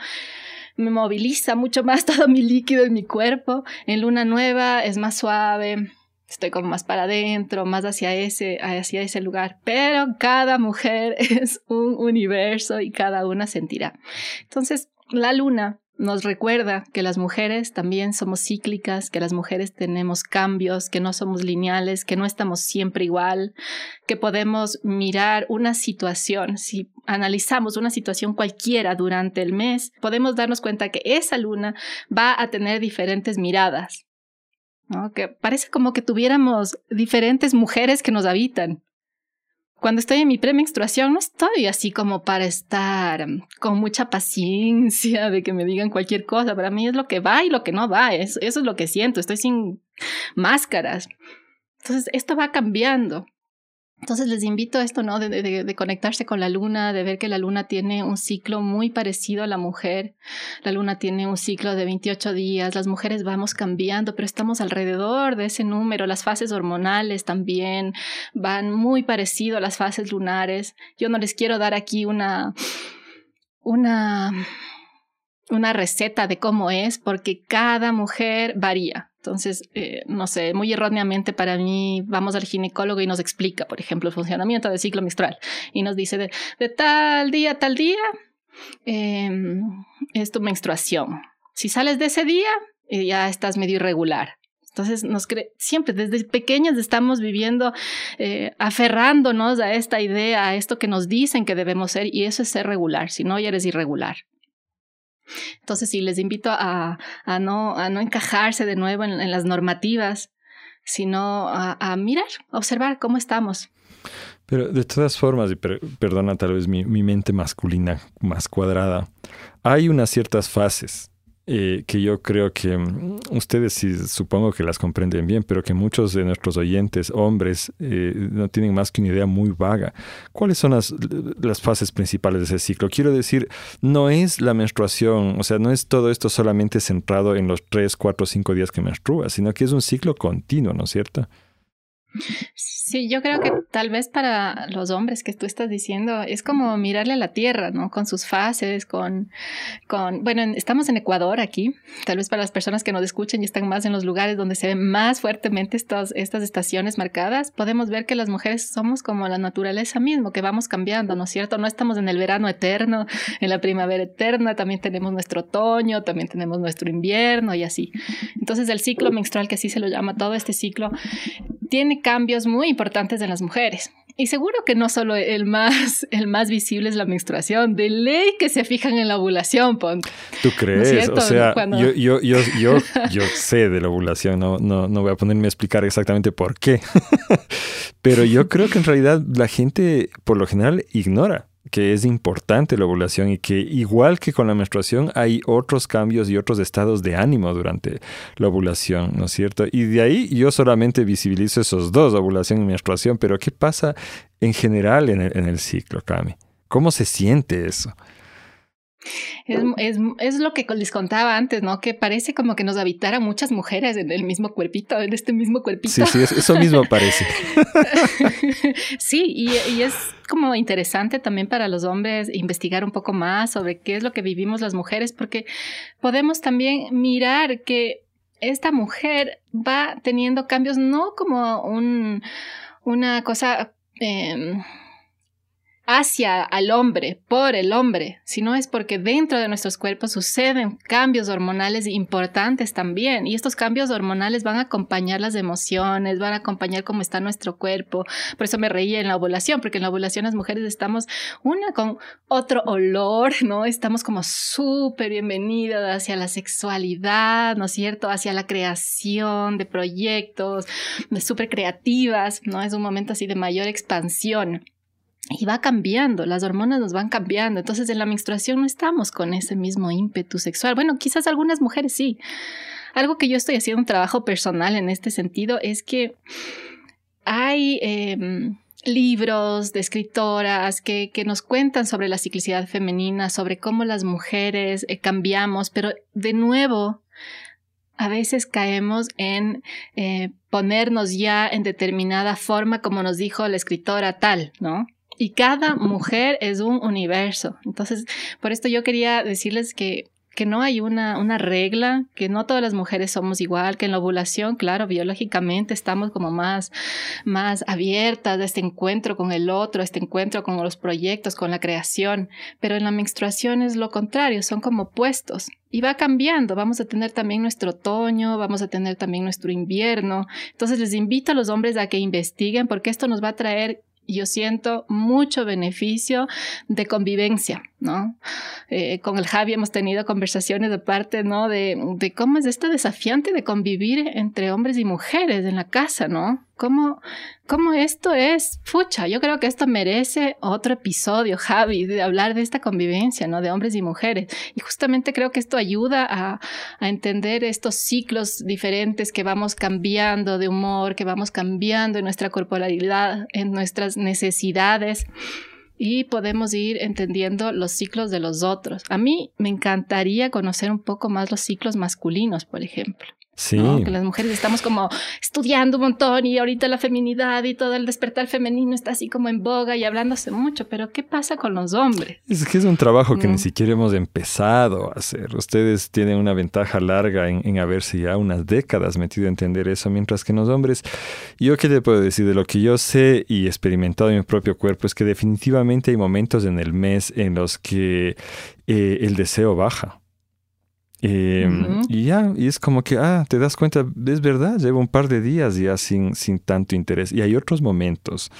me moviliza mucho más todo mi líquido en mi cuerpo. En luna nueva es más suave, estoy como más para adentro, más hacia ese, hacia ese lugar. Pero cada mujer es un universo y cada una sentirá. Entonces, la luna nos recuerda que las mujeres también somos cíclicas, que las mujeres tenemos cambios, que no somos lineales, que no estamos siempre igual, que podemos mirar una situación, si analizamos una situación cualquiera durante el mes, podemos darnos cuenta que esa luna va a tener diferentes miradas. Que parece como que tuviéramos diferentes mujeres que nos habitan cuando estoy en mi premenstruación no estoy así como para estar mm, con mucha paciencia de que me digan cualquier cosa. Para mí es lo que va y lo que no va. Eso, eso es lo que siento. Estoy sin máscaras. Entonces, esto va cambiando. Entonces les invito a esto, ¿no? De, de, conectarse con la luna, de ver que la luna tiene un ciclo muy parecido a la mujer. La luna tiene un ciclo de 28 días. Las mujeres vamos cambiando, pero estamos alrededor de ese número. Las fases hormonales también van muy parecido a las fases lunares. Yo no les quiero dar aquí una, una, una receta de cómo es, porque cada mujer varía. Entonces, eh, no sé, muy erróneamente para mí vamos al ginecólogo y nos explica, por ejemplo, el funcionamiento del ciclo menstrual y nos dice de, tal día a tal día em, es tu menstruación. Si sales de ese día, eh, ya estás medio irregular. Entonces, nos siempre desde pequeñas estamos viviendo, eh, aferrándonos a esta idea, a esto que nos dicen que debemos ser, y eso es ser regular, si no, ya eres irregular. Entonces, sí, les invito a, no, encajarse de nuevo en, las normativas, sino a, mirar, a observar cómo estamos. Pero de todas formas, y perdona tal vez mi mente masculina más cuadrada, hay unas ciertas fases eh, que yo creo que mm, ustedes sí supongo que las comprenden bien, pero que muchos de nuestros oyentes, hombres, eh, no tienen más que una idea muy vaga. ¿Cuáles son las, las fases principales de ese ciclo? Quiero decir, no es la menstruación, o sea, no es todo esto solamente centrado en los tres, cuatro, cinco días que menstrua, sino que es un ciclo continuo, ¿no es cierto? Sí, yo creo que tal vez para los hombres que tú estás diciendo es como mirarle a la tierra, ¿no? Con sus fases, con, con, bueno, estamos en Ecuador aquí, tal vez para las personas que nos escuchen y están más en los lugares donde se ven más fuertemente estas, estas estaciones marcadas, podemos ver que las mujeres somos como la naturaleza mismo, que vamos cambiando, ¿no es cierto? No estamos en el verano eterno, en la primavera eterna, también tenemos nuestro otoño, también tenemos nuestro invierno y así. Entonces el ciclo menstrual, que así se lo llama todo este ciclo, tiene cambios muy importantes en las mujeres. Y seguro que no solo el más, el más visible es la menstruación, de ley que se fijan en la ovulación. ¿Tú crees? o sea, yo, yo, yo, yo, yo sé de la ovulación, no, no, no voy a ponerme a explicar exactamente por qué. Pero yo creo que en realidad la gente por lo general ignora que es importante la ovulación y que igual que con la menstruación hay otros cambios y otros estados de ánimo durante la ovulación, ¿no es cierto? Y de ahí yo solamente visibilizo esos dos, ovulación y menstruación, pero ¿qué pasa en general en el, ciclo, Cami? ¿Cómo se siente eso? Es, es, es, lo que les contaba antes, ¿no? Que parece como que nos habitaran muchas mujeres en el mismo cuerpito, en este mismo cuerpito. Sí, sí, eso mismo parece. sí, y, y, es como interesante también para los hombres investigar un poco más sobre qué es lo que vivimos las mujeres, porque podemos también mirar que esta mujer va teniendo cambios no como un, una cosa... Eh, hacia al hombre, por el hombre, sino es porque dentro de nuestros cuerpos suceden cambios hormonales importantes también. Y estos cambios hormonales van a acompañar las emociones, van a acompañar cómo está nuestro cuerpo. Por eso me reía en la ovulación, porque en la ovulación las mujeres estamos una con otro olor, ¿no? Estamos como súper bienvenidas hacia la sexualidad, ¿no es cierto? Hacia la creación de proyectos, súper creativas, ¿no? Es un momento así de mayor expansión y va cambiando, las hormonas nos van cambiando. Entonces en la menstruación no estamos con ese mismo ímpetu sexual. Bueno, quizás algunas mujeres sí. Algo que yo estoy haciendo un trabajo personal en este sentido es que hay em, libros de escritoras que, que, nos cuentan sobre la ciclicidad femenina, sobre cómo las mujeres eh, cambiamos, pero de nuevo a veces caemos en eh, ponernos ya en determinada forma, como nos dijo la escritora tal, ¿no? Y cada mujer es un universo. Entonces, por esto yo quería decirles que que no hay una, una regla, que no todas las mujeres somos igual, que en la ovulación, claro, biológicamente estamos como más, más abiertas a este encuentro con el otro, este encuentro con los proyectos, con la creación, pero en la menstruación es lo contrario, son como opuestos. Y va cambiando, vamos a tener también nuestro otoño, vamos a tener también nuestro invierno. Entonces les invito a los hombres a que investiguen porque esto nos va a traer yo siento mucho beneficio de convivencia, ¿no? Eh, con el Javi hemos tenido conversaciones de parte, ¿no? De, cómo es esto desafiante de convivir entre hombres y mujeres en la casa, ¿no? ¿Cómo, cómo esto es? Fucha, yo creo que esto merece otro episodio, Javi, de hablar de esta convivencia, ¿no? De hombres y mujeres. Y justamente creo que esto ayuda a entender estos ciclos diferentes que vamos cambiando de humor, que vamos cambiando en nuestra corporalidad, en nuestras necesidades y podemos ir entendiendo los ciclos de los otros. A mí me encantaría conocer un poco más los ciclos masculinos, por ejemplo. Sí. Que las mujeres estamos como estudiando un montón y ahorita la feminidad y todo el despertar femenino está así como en boga y hablándose mucho, pero ¿qué pasa con los hombres? Es que es un trabajo que ni siquiera hemos empezado a hacer. Ustedes tienen una ventaja larga en, en, haberse ya unas décadas metido a entender eso, mientras que los hombres, yo qué te puedo decir de lo que yo sé y experimentado en mi propio cuerpo es que definitivamente hay momentos en el mes en los que eh, el deseo baja Em, y ya, y es como que, ah, te das cuenta, es verdad, llevo un par de días ya sin, sin tanto interés. Y hay otros momentos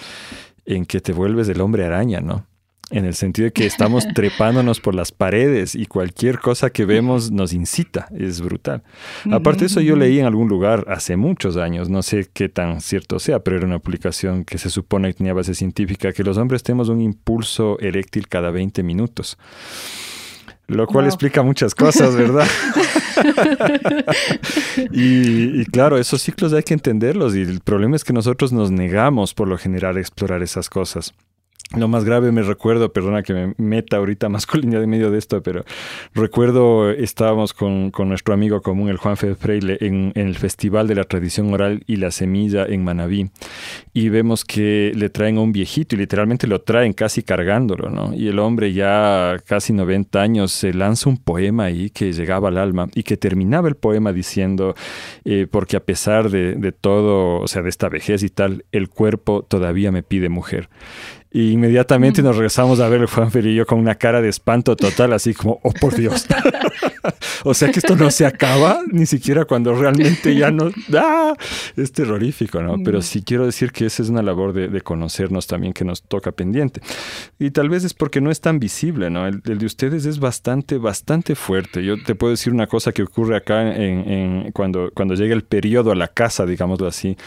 en que te vuelves el hombre araña, ¿no? En el sentido de que estamos trepándonos por las paredes y cualquier cosa que vemos nos incita, es brutal. Aparte de eso, yo leí en algún lugar hace muchos años, no sé qué tan cierto sea, pero era una publicación que se supone que tenía base científica, que los hombres tenemos un impulso eréctil cada 20 minutos. Lo cual explica muchas cosas, ¿verdad? y, claro, esos ciclos hay que entenderlos y el problema es que nosotros nos negamos por lo general a explorar esas cosas. Lo más grave me recuerdo, perdona que me meta ahorita masculinidad en medio de esto, pero recuerdo estábamos con, nuestro amigo común, el Juan Fede Freile, en, el Festival de la Tradición Oral y la Semilla en Manabí, y vemos que le traen a un viejito y literalmente lo traen casi cargándolo, ¿no? Y el hombre ya casi 90 años se lanza un poema ahí que llegaba al alma y que terminaba el poema diciendo, eh, porque a pesar de, de todo, o sea, de esta vejez y tal, el cuerpo todavía me pide mujer. Y inmediatamente nos regresamos a ver el Juan y yo con una cara de espanto total, así como, oh por Dios. o sea que esto no se acaba, ni siquiera cuando realmente ya no. ¡Ah! Es terrorífico, ¿no? Pero sí quiero decir que esa es una labor de, conocernos también que nos toca pendiente. Y tal vez es porque no es tan visible, ¿no? El, de ustedes es bastante, bastante fuerte. Yo te puedo decir una cosa que ocurre acá en, cuando, cuando llega el periodo a la casa, digámoslo así,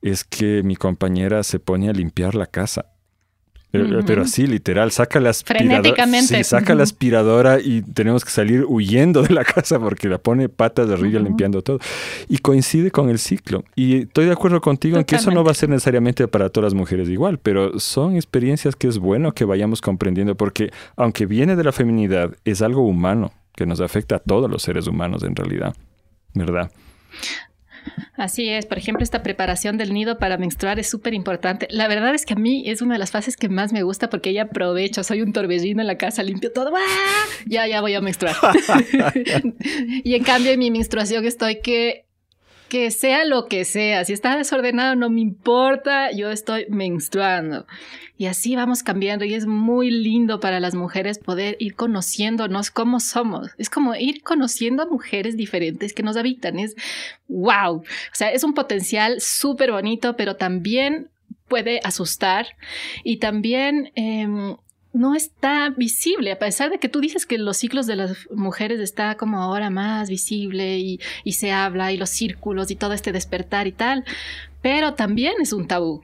es que mi compañera se pone a limpiar la casa pero, así, literal, saca la aspiradora. Sí, saca la aspiradora y tenemos que salir huyendo de la casa porque la pone patas de arriba limpiando todo. Y coincide con el ciclo. Y estoy de acuerdo contigo en que eso no va a ser necesariamente para todas las mujeres igual, pero son experiencias que es bueno que vayamos comprendiendo porque aunque viene de la feminidad, es algo humano que nos afecta a todos los seres humanos en realidad. ¿Verdad? Así es, por ejemplo, esta preparación del nido para menstruar es súper importante. La verdad es que a mí es una de las fases que más me gusta porque ella aprovecho, soy un torbellino en la casa, limpio todo, ya, ya voy a menstruar. y en cambio en mi menstruación estoy que que sea lo que sea, si está desordenado no me importa, yo estoy menstruando. Y así vamos cambiando y es muy lindo para las mujeres poder ir conociéndonos cómo somos. Es como ir conociendo a mujeres diferentes que nos habitan. Es wow. O sea, es un potencial súper bonito, pero también puede asustar y también em, no está visible, a pesar de que tú dices que los ciclos de las mujeres está como ahora más visible y, y se habla y los círculos y todo este despertar y tal, pero también es un tabú.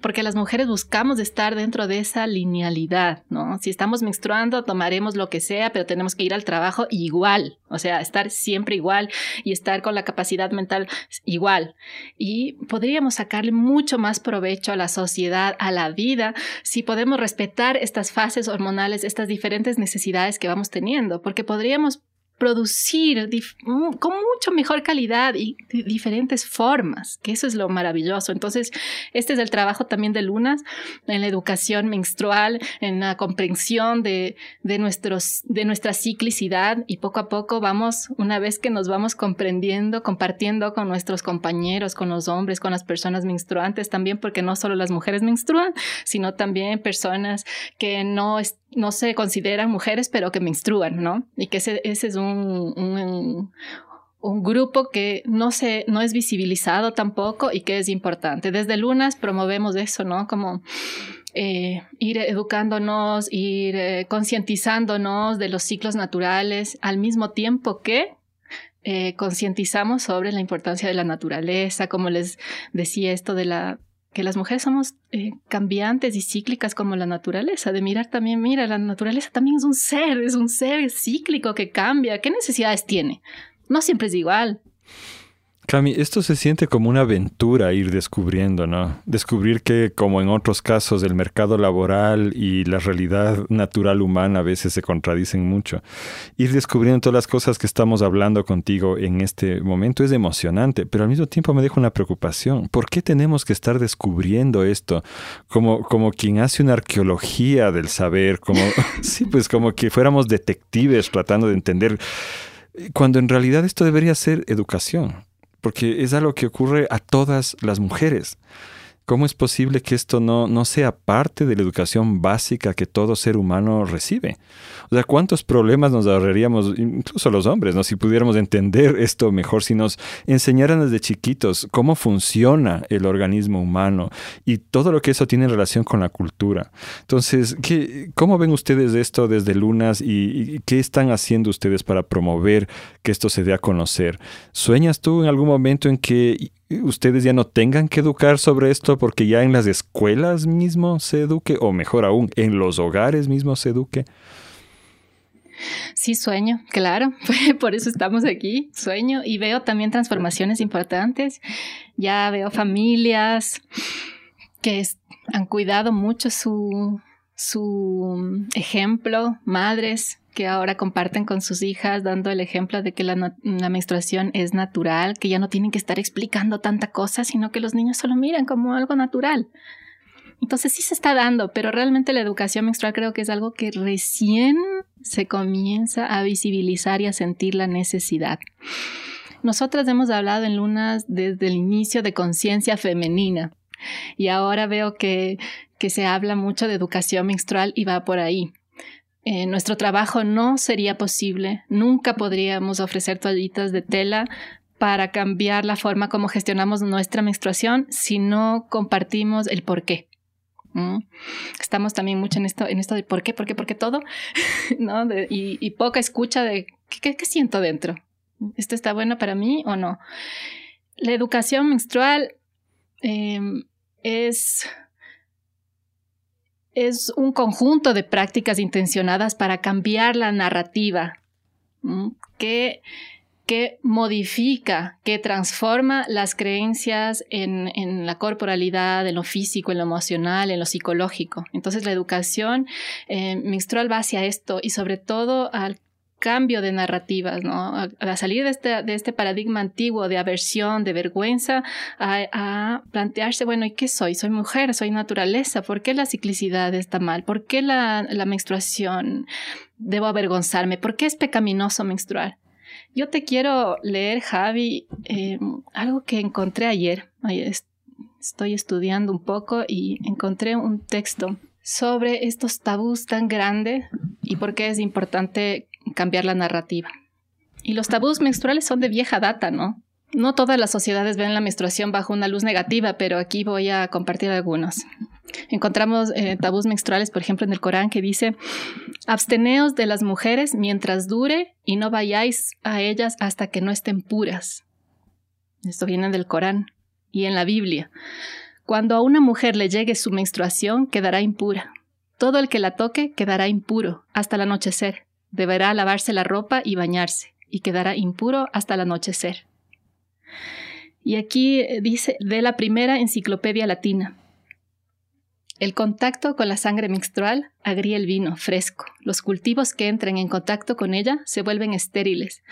Porque las mujeres buscamos estar dentro de esa linealidad, ¿no? Si estamos menstruando, tomaremos lo que sea, pero tenemos que ir al trabajo igual, o sea, estar siempre igual y estar con la capacidad mental igual. Y podríamos sacarle mucho más provecho a la sociedad, a la vida, si podemos respetar estas fases hormonales, estas diferentes necesidades que vamos teniendo, porque podríamos producir con mucho mejor calidad y diferentes formas, que eso es lo maravilloso. Entonces, este es el trabajo también de Lunas en la educación menstrual, en la comprensión de, de, nuestros, de nuestra ciclicidad y poco a poco vamos, una vez que nos vamos comprendiendo, compartiendo con nuestros compañeros, con los hombres, con las personas menstruantes también, porque no solo las mujeres menstruan, sino también personas que no, no se consideran mujeres, pero que menstruan, ¿no? Y que ese, ese es un un, grupo que no, se, no es visibilizado tampoco y que es importante. Desde Lunas promovemos eso, ¿no? Como eh, ir educándonos, ir eh, concientizándonos de los ciclos naturales al mismo tiempo que eh, concientizamos sobre la importancia de la naturaleza, como les decía esto de la que las mujeres somos eh, cambiantes y cíclicas como la naturaleza, de mirar también, mira, la naturaleza también es un ser, es un ser cíclico que cambia. ¿Qué necesidades tiene? No siempre es igual. Cami, esto se siente como una aventura ir descubriendo, ¿no? Descubrir que, como en otros casos, el mercado laboral y la realidad natural humana a veces se contradicen mucho. Ir descubriendo todas las cosas que estamos hablando contigo en este momento es emocionante, pero al mismo tiempo me deja una preocupación. ¿Por qué tenemos que estar descubriendo esto? Como, como quien hace una arqueología del saber, como, sí, pues como que fuéramos detectives tratando de entender, cuando en realidad esto debería ser educación porque es algo que ocurre a todas las mujeres. ¿Cómo es posible que esto no, no sea parte de la educación básica que todo ser humano recibe? O sea, ¿cuántos problemas nos ahorraríamos, incluso los hombres, ¿no? si pudiéramos entender esto mejor, si nos enseñaran desde chiquitos cómo funciona el organismo humano y todo lo que eso tiene en relación con la cultura? Entonces, ¿qué, ¿cómo ven ustedes esto desde Lunas y qué están haciendo ustedes para promover que esto se dé a conocer? ¿Sueñas tú en algún momento en que ustedes ya no tengan que educar sobre esto porque ya en las escuelas mismo se eduque, o mejor aún, en los hogares mismo se eduque? Sí, sueño, claro, por eso estamos aquí, sueño y veo también transformaciones importantes, ya veo familias que han cuidado mucho su, su ejemplo, madres que ahora comparten con sus hijas, dando el ejemplo de que la, menstruación es natural, que ya no tienen que estar explicando tanta cosa, sino que los niños solo miran como algo natural. Entonces sí se está dando, pero realmente la educación menstrual creo que es algo que recién se comienza a visibilizar y a sentir la necesidad. Nosotras hemos hablado en Lunas desde el inicio de conciencia femenina y ahora veo que, que se habla mucho de educación menstrual y va por ahí. Eh, nuestro trabajo no sería posible, nunca podríamos ofrecer toallitas de tela para cambiar la forma como gestionamos nuestra menstruación si no compartimos el por qué. Estamos también mucho en esto, en esto de por qué, por qué, por qué todo, ¿no? y, poca escucha de ¿qué, siento dentro. ¿Esto está bueno para mí o no? La educación menstrual em, es, es un conjunto de prácticas intencionadas para cambiar la narrativa que que modifica, que transforma las creencias en, la corporalidad, en lo físico, en lo emocional, en lo psicológico. Entonces la educación eh, menstrual va hacia esto y sobre todo al cambio de narrativas, ¿no? A, salir de este, de este, paradigma antiguo de aversión, de vergüenza, a, plantearse, bueno, ¿y qué soy? Soy mujer, soy naturaleza, ¿por qué la ciclicidad está mal? ¿Por qué la, la menstruación debo avergonzarme? ¿Por qué es pecaminoso menstruar? Yo te quiero leer, Javi, eh, algo que encontré ayer. Estoy estudiando un poco y encontré un texto sobre estos tabús tan grandes y por qué es importante cambiar la narrativa. Y los tabús menstruales son de vieja data, ¿no? No todas las sociedades ven la menstruación bajo una luz negativa, pero aquí voy a compartir algunos. Encontramos eh, tabús menstruales, por ejemplo, en el Corán que dice, absteneos de las mujeres mientras dure y no vayáis a ellas hasta que no estén puras. Esto viene del Corán y en la Biblia. Cuando a una mujer le llegue su menstruación, quedará impura. Todo el que la toque quedará impuro hasta el anochecer. Deberá lavarse la ropa y bañarse, y quedará impuro hasta el anochecer. Y aquí eh, dice de la primera enciclopedia latina. El contacto con la sangre menstrual agría el vino fresco. Los cultivos que entren en contacto con ella se vuelven estériles.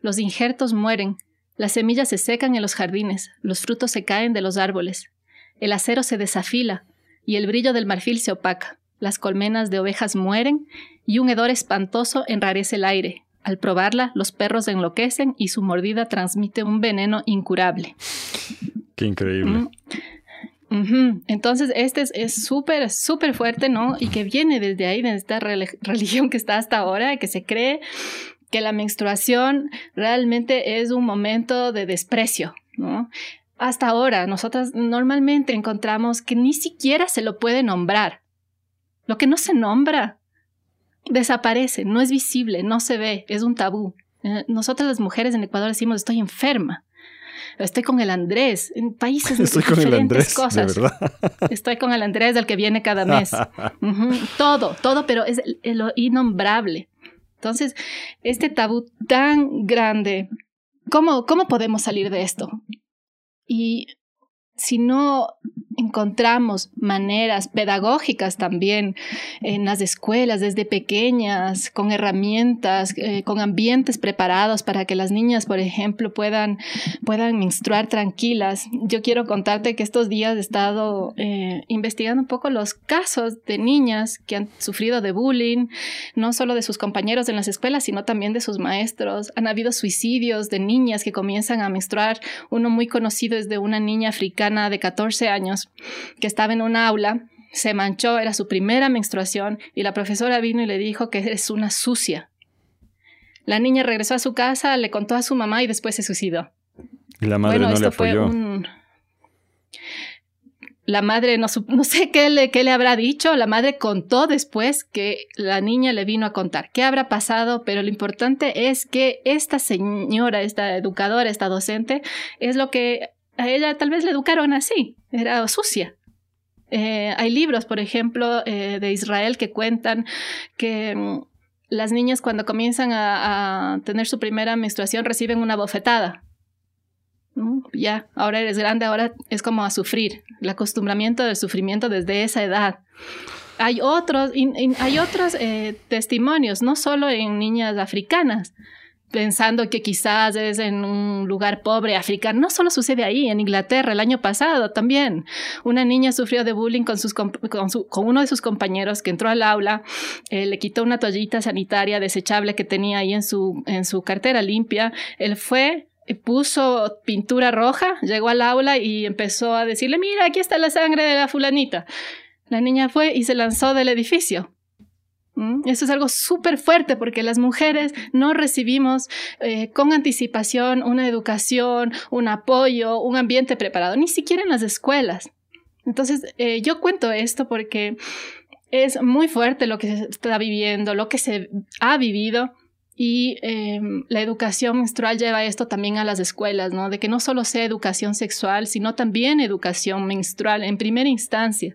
Los injertos mueren. Las semillas se secan en los jardines. Los frutos se caen de los árboles. El acero se desafila y el brillo del marfil se opaca. Las colmenas de ovejas mueren y un hedor espantoso enrarece el aire. Al probarla, los perros enloquecen y su mordida transmite un veneno incurable. Qué increíble. Mm. Entonces, este es súper, súper fuerte, ¿no? Y que viene desde ahí, de esta religión que está hasta ahora, que se cree que la menstruación realmente es un momento de desprecio, ¿no? Hasta ahora, nosotras normalmente encontramos que ni siquiera se lo puede nombrar. Lo que no se nombra desaparece, no es visible, no se ve, es un tabú. Eh, nosotras las mujeres en Ecuador decimos estoy enferma estoy con el Andrés, en países estoy con el Andrés, cosas. De verdad. Estoy con el Andrés del que viene cada mes. Todo, todo, pero es lo innombrable. Entonces, este tabú tan grande, ¿cómo, ¿cómo podemos salir de esto? Y si no encontramos maneras pedagógicas también en las escuelas desde pequeñas, con herramientas, eh, con ambientes preparados para que las niñas, por ejemplo, puedan, puedan menstruar tranquilas. Yo quiero contarte que estos días he estado eh, investigando un poco los casos de niñas que han sufrido de bullying, no solo de sus compañeros en las escuelas, sino también de sus maestros. Han habido suicidios de niñas que comienzan a menstruar. Uno muy conocido es de una niña africana de 14 años que estaba en un aula, se manchó, era su primera menstruación y la profesora vino y le dijo que es una sucia. La niña regresó a su casa, le contó a su mamá y después se suicidó. Y la madre no le apoyó. La madre no, no sé qué le, qué le habrá dicho, la madre contó después que la niña le vino a contar qué habrá pasado, pero lo importante es que esta señora, esta educadora, esta docente, es lo que a ella tal vez le educaron así, era sucia. Eh, hay libros, por ejemplo, eh, de Israel que cuentan que mm, las niñas cuando comienzan a, tener su primera menstruación reciben una bofetada. Ya, ahora eres grande, ahora es como a sufrir, el acostumbramiento del sufrimiento desde esa edad. Hay otros, hay otros eh, testimonios, no solo en niñas africanas, pensando que quizás es en un lugar pobre africano. No solo sucede ahí, en Inglaterra el año pasado también. Una niña sufrió de bullying con, uno de sus compañeros que entró al aula, eh, le quitó una toallita sanitaria desechable que tenía ahí en su, en su cartera limpia. Él fue puso pintura roja, llegó al aula y empezó a decirle, mira, aquí está la sangre de la fulanita. La niña fue y se lanzó del edificio. ¿Mm? Eso es algo súper fuerte porque las mujeres no recibimos eh, con anticipación una educación, un apoyo, un ambiente preparado, ni siquiera en las escuelas. Entonces, eh, yo cuento esto porque es muy fuerte lo que se está viviendo, lo que se ha vivido y em, la educación menstrual lleva esto también a las escuelas, ¿no? De que no solo sea educación sexual, sino también educación menstrual en primera instancia.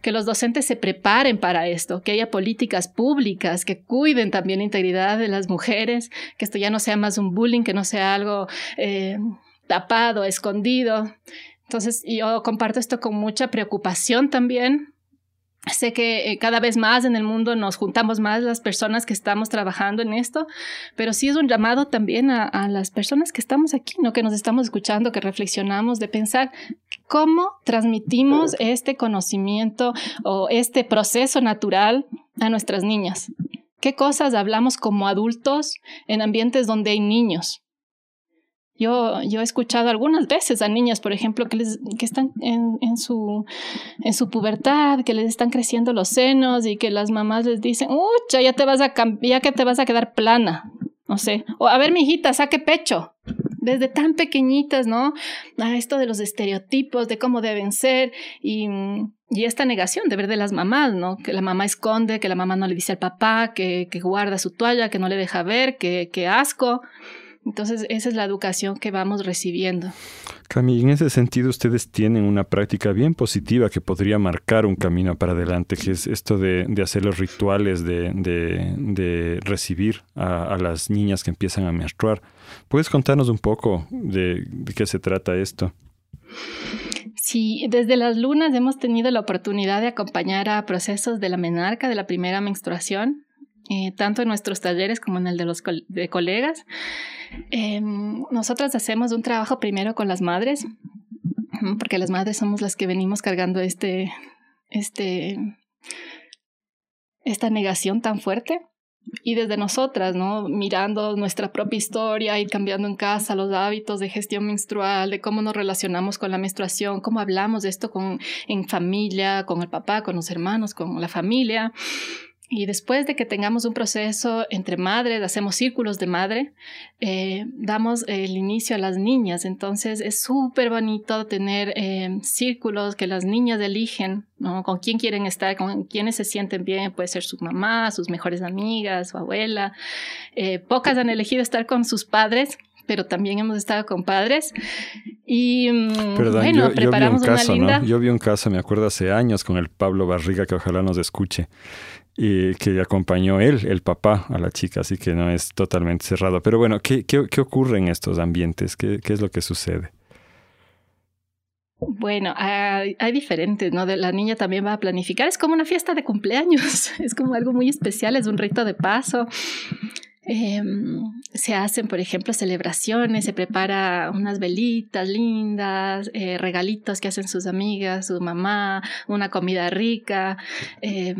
Que los docentes se preparen para esto, que haya políticas públicas que cuiden también la integridad de las mujeres, que esto ya no sea más un bullying, que no sea algo eh, tapado, escondido. Entonces, yo comparto esto con mucha preocupación también, Sé que eh, cada vez más en el mundo nos juntamos más las personas que estamos trabajando en esto, pero sí es un llamado también a, las personas que estamos aquí, ¿no? que nos estamos escuchando, que reflexionamos, de pensar cómo transmitimos este conocimiento o este proceso natural a nuestras niñas. ¿Qué cosas hablamos como adultos en ambientes donde hay niños? Yo, yo he escuchado algunas veces a niñas, por ejemplo, que, les, que están en, su, en su pubertad, que les están creciendo los senos y que las mamás les dicen, ucha, ya te vas a ya que te vas a quedar plana. No sé. O a ver, mi hijita, saque pecho. Desde tan pequeñitas, ¿no? A esto de los estereotipos, de cómo deben ser y, y esta negación de ver de las mamás, ¿no? Que la mamá esconde, que la mamá no le dice al papá, que, que guarda su toalla, que no le deja ver, que, que asco. Entonces, esa es la educación que vamos recibiendo. Cami, en ese sentido ustedes tienen una práctica bien positiva que podría marcar un camino para adelante, que es esto de, hacer los rituales de, recibir a, las niñas que empiezan a menstruar. ¿Puedes contarnos un poco de, qué se trata esto? Sí, desde las lunas hemos tenido la oportunidad de acompañar a procesos de la menarca, de la primera menstruación, eh, tanto en nuestros talleres como en el de los de colegas. Eh, nosotras hacemos un trabajo primero con las madres, porque las madres somos las que venimos cargando este, este, esta negación tan fuerte. Y desde nosotras, ¿no? Mirando nuestra propia historia y cambiando en casa los hábitos de gestión menstrual, de cómo nos relacionamos con la menstruación, cómo hablamos de esto con, en familia, con el papá, con los hermanos, con la familia. Y después de que tengamos un proceso entre madres, hacemos círculos de madre, eh, damos el inicio a las niñas. Entonces es súper bonito tener eh, círculos que las niñas eligen, ¿no? Con quién quieren estar, con quiénes se sienten bien. Puede ser su mamá, sus mejores amigas, su abuela. Eh, pocas han elegido estar con sus padres, pero también hemos estado con padres. Y mm, bueno, preparamos yo vi un caso, una linda. Yo vi un caso, me acuerdo hace años, con el Pablo Barriga, que ojalá nos escuche y que acompañó él, el papá, a la chica, así que no es totalmente cerrado. Pero bueno, ¿qué, qué, ocurre en estos ambientes? ¿Qué, ¿Qué, es lo que sucede? Bueno, hay, diferentes, ¿no? la niña también va a planificar. Es como una fiesta de cumpleaños, es como algo muy especial, es un rito de paso. Em, se hacen, por ejemplo, celebraciones, se prepara unas velitas lindas, eh, regalitos que hacen sus amigas, su mamá, una comida rica. Eh,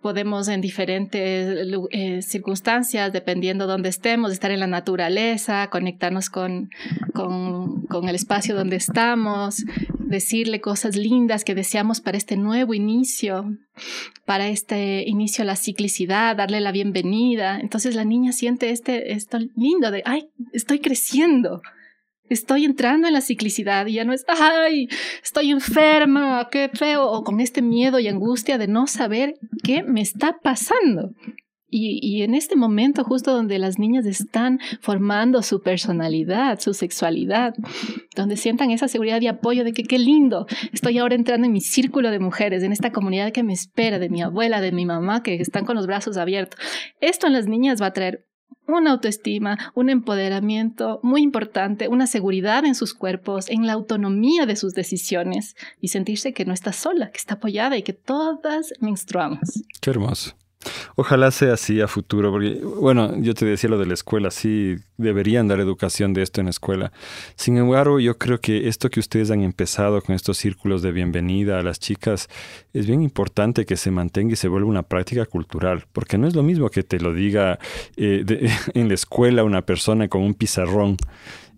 podemos en diferentes eh, circunstancias, dependiendo dónde estemos, estar en la naturaleza, conectarnos con, con, el espacio donde estamos, decirle cosas lindas que deseamos para este nuevo inicio, para este inicio a la ciclicidad, darle la bienvenida. Entonces la niña siente este, esto lindo de, ay, estoy creciendo estoy entrando en la ciclicidad y ya no es, ay, estoy enferma, qué feo, o con este miedo y angustia de no saber qué me está pasando. Y, y, en este momento justo donde las niñas están formando su personalidad, su sexualidad, donde sientan esa seguridad y apoyo de que qué lindo, estoy ahora entrando en mi círculo de mujeres, en esta comunidad que me espera, de mi abuela, de mi mamá, que están con los brazos abiertos. Esto en las niñas va a traer una autoestima, un empoderamiento muy importante, una seguridad en sus cuerpos, en la autonomía de sus decisiones y sentirse que no está sola, que está apoyada y que todas menstruamos. Qué hermoso. Ojalá sea así a futuro, porque, bueno, yo te decía lo de la escuela, sí, deberían dar educación de esto en la escuela. Sin embargo, yo creo que esto que ustedes han empezado con estos círculos de bienvenida a las chicas, es bien importante que se mantenga y se vuelva una práctica cultural, porque no es lo mismo que te lo diga eh, en la escuela una persona con un pizarrón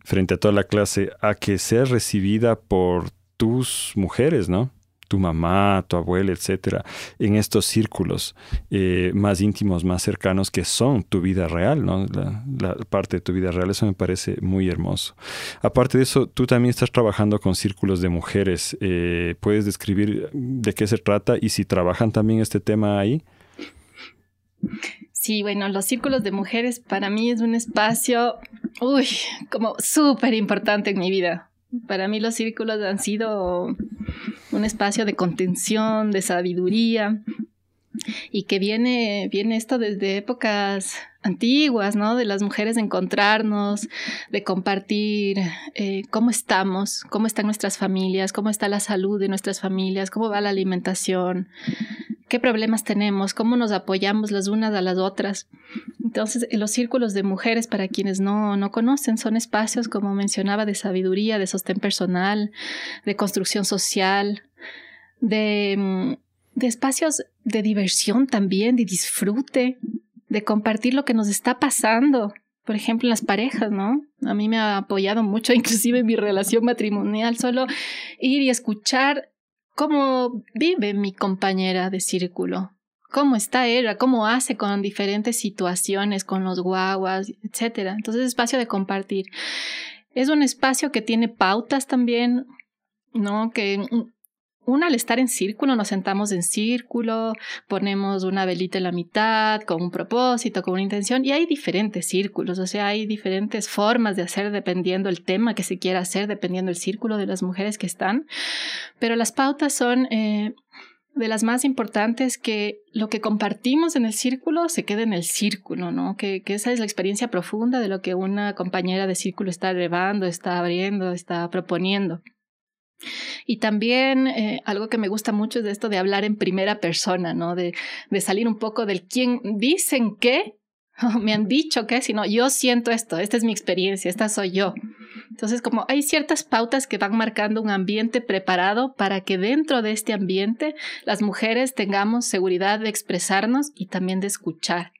frente a toda la clase, a que sea recibida por tus mujeres, ¿no? Tu mamá, tu abuela, etcétera, en estos círculos eh, más íntimos, más cercanos que son tu vida real, ¿no? La, parte de tu vida real, eso me parece muy hermoso. Aparte de eso, tú también estás trabajando con círculos de mujeres. Eh, ¿Puedes describir de qué se trata y si trabajan también este tema ahí? Sí, bueno, los círculos de mujeres para mí es un espacio, uy, como súper importante en mi vida. Para mí los círculos han sido un espacio de contención, de sabiduría, y que viene, viene esto desde épocas antiguas, ¿no? De las mujeres encontrarnos, de compartir eh, cómo estamos, cómo están nuestras familias, cómo está la salud de nuestras familias, cómo va la alimentación, qué problemas tenemos, cómo nos apoyamos las unas a las otras. Entonces, los círculos de mujeres, para quienes no, no conocen, son espacios, como mencionaba, de sabiduría, de sostén personal, de construcción social, de, mm, de espacios de diversión también, de disfrute, de compartir lo que nos está pasando. Por ejemplo, en las parejas, ¿no? A mí me ha apoyado mucho, inclusive en mi relación matrimonial, solo ir y escuchar cómo vive mi compañera de círculo, cómo está ella, cómo hace con diferentes situaciones, con los guaguas, etcétera. Entonces, espacio de compartir. Es un espacio que tiene pautas también, ¿no? Que una, al estar en círculo, nos sentamos en círculo, ponemos una velita en la mitad con un propósito, con una intención, y hay diferentes círculos, o sea, hay diferentes formas de hacer dependiendo el tema que se quiera hacer, dependiendo el círculo de las mujeres que están, pero las pautas son eh, de las más importantes que lo que compartimos en el círculo se quede en el círculo, ¿no? Que, que, esa es la experiencia profunda de lo que una compañera de círculo está llevando, está abriendo, está proponiendo. Y también eh, algo que me gusta mucho es esto de hablar en primera persona, ¿no? De, salir un poco del quién dicen qué me han dicho que, sino yo siento esto, esta es mi experiencia, esta soy yo. Entonces, como hay ciertas pautas que van marcando un ambiente preparado para que dentro de este ambiente las mujeres tengamos seguridad de expresarnos y también de escuchar.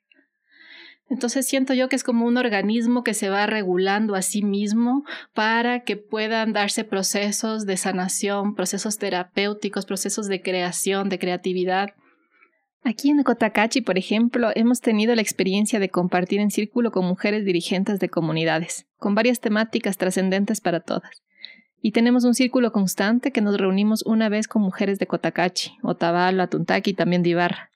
Entonces siento yo que es como un organismo que se va regulando a sí mismo para que puedan darse procesos de sanación, procesos terapéuticos, procesos de creación, de creatividad Aquí en Cotacachi, por ejemplo, hemos tenido la experiencia de compartir en círculo con mujeres dirigentes de comunidades, con varias temáticas trascendentes para todas. Y tenemos un círculo constante que nos reunimos una vez con mujeres de Cotacachi, Otavalo, Atuntaki y también de Ibarra.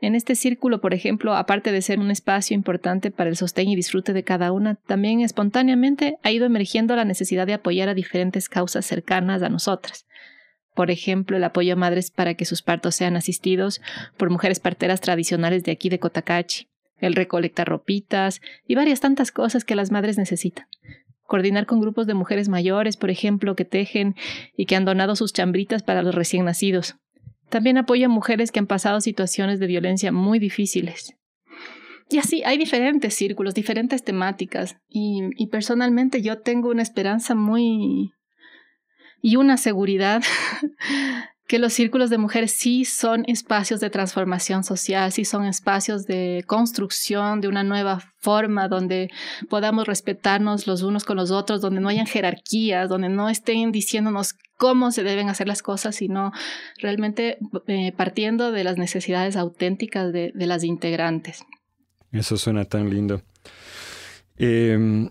En este círculo, por ejemplo, aparte de ser un espacio importante para el sostén y disfrute de cada una, también espontáneamente ha ido emergiendo la necesidad de apoyar a diferentes causas cercanas a nosotras, por ejemplo, el apoyo a madres para que sus partos sean asistidos por mujeres parteras tradicionales de aquí de Cotacachi, el recolectar ropitas y varias tantas cosas que las madres necesitan. Coordinar con grupos de mujeres mayores, por ejemplo, que tejen y que han donado sus chambritas para los recién nacidos. También apoyo a mujeres que han pasado situaciones de violencia muy difíciles. Y así, hay diferentes círculos, diferentes temáticas. Y, y personalmente yo tengo una esperanza muy, y una seguridad que los círculos de mujeres sí son espacios de transformación social, sí son espacios de construcción de una nueva forma donde podamos respetarnos los unos con los otros, donde no hayan jerarquías, donde no estén diciéndonos cómo se deben hacer las cosas, sino realmente eh, partiendo de las necesidades auténticas de, las integrantes. Eso suena tan lindo. Em,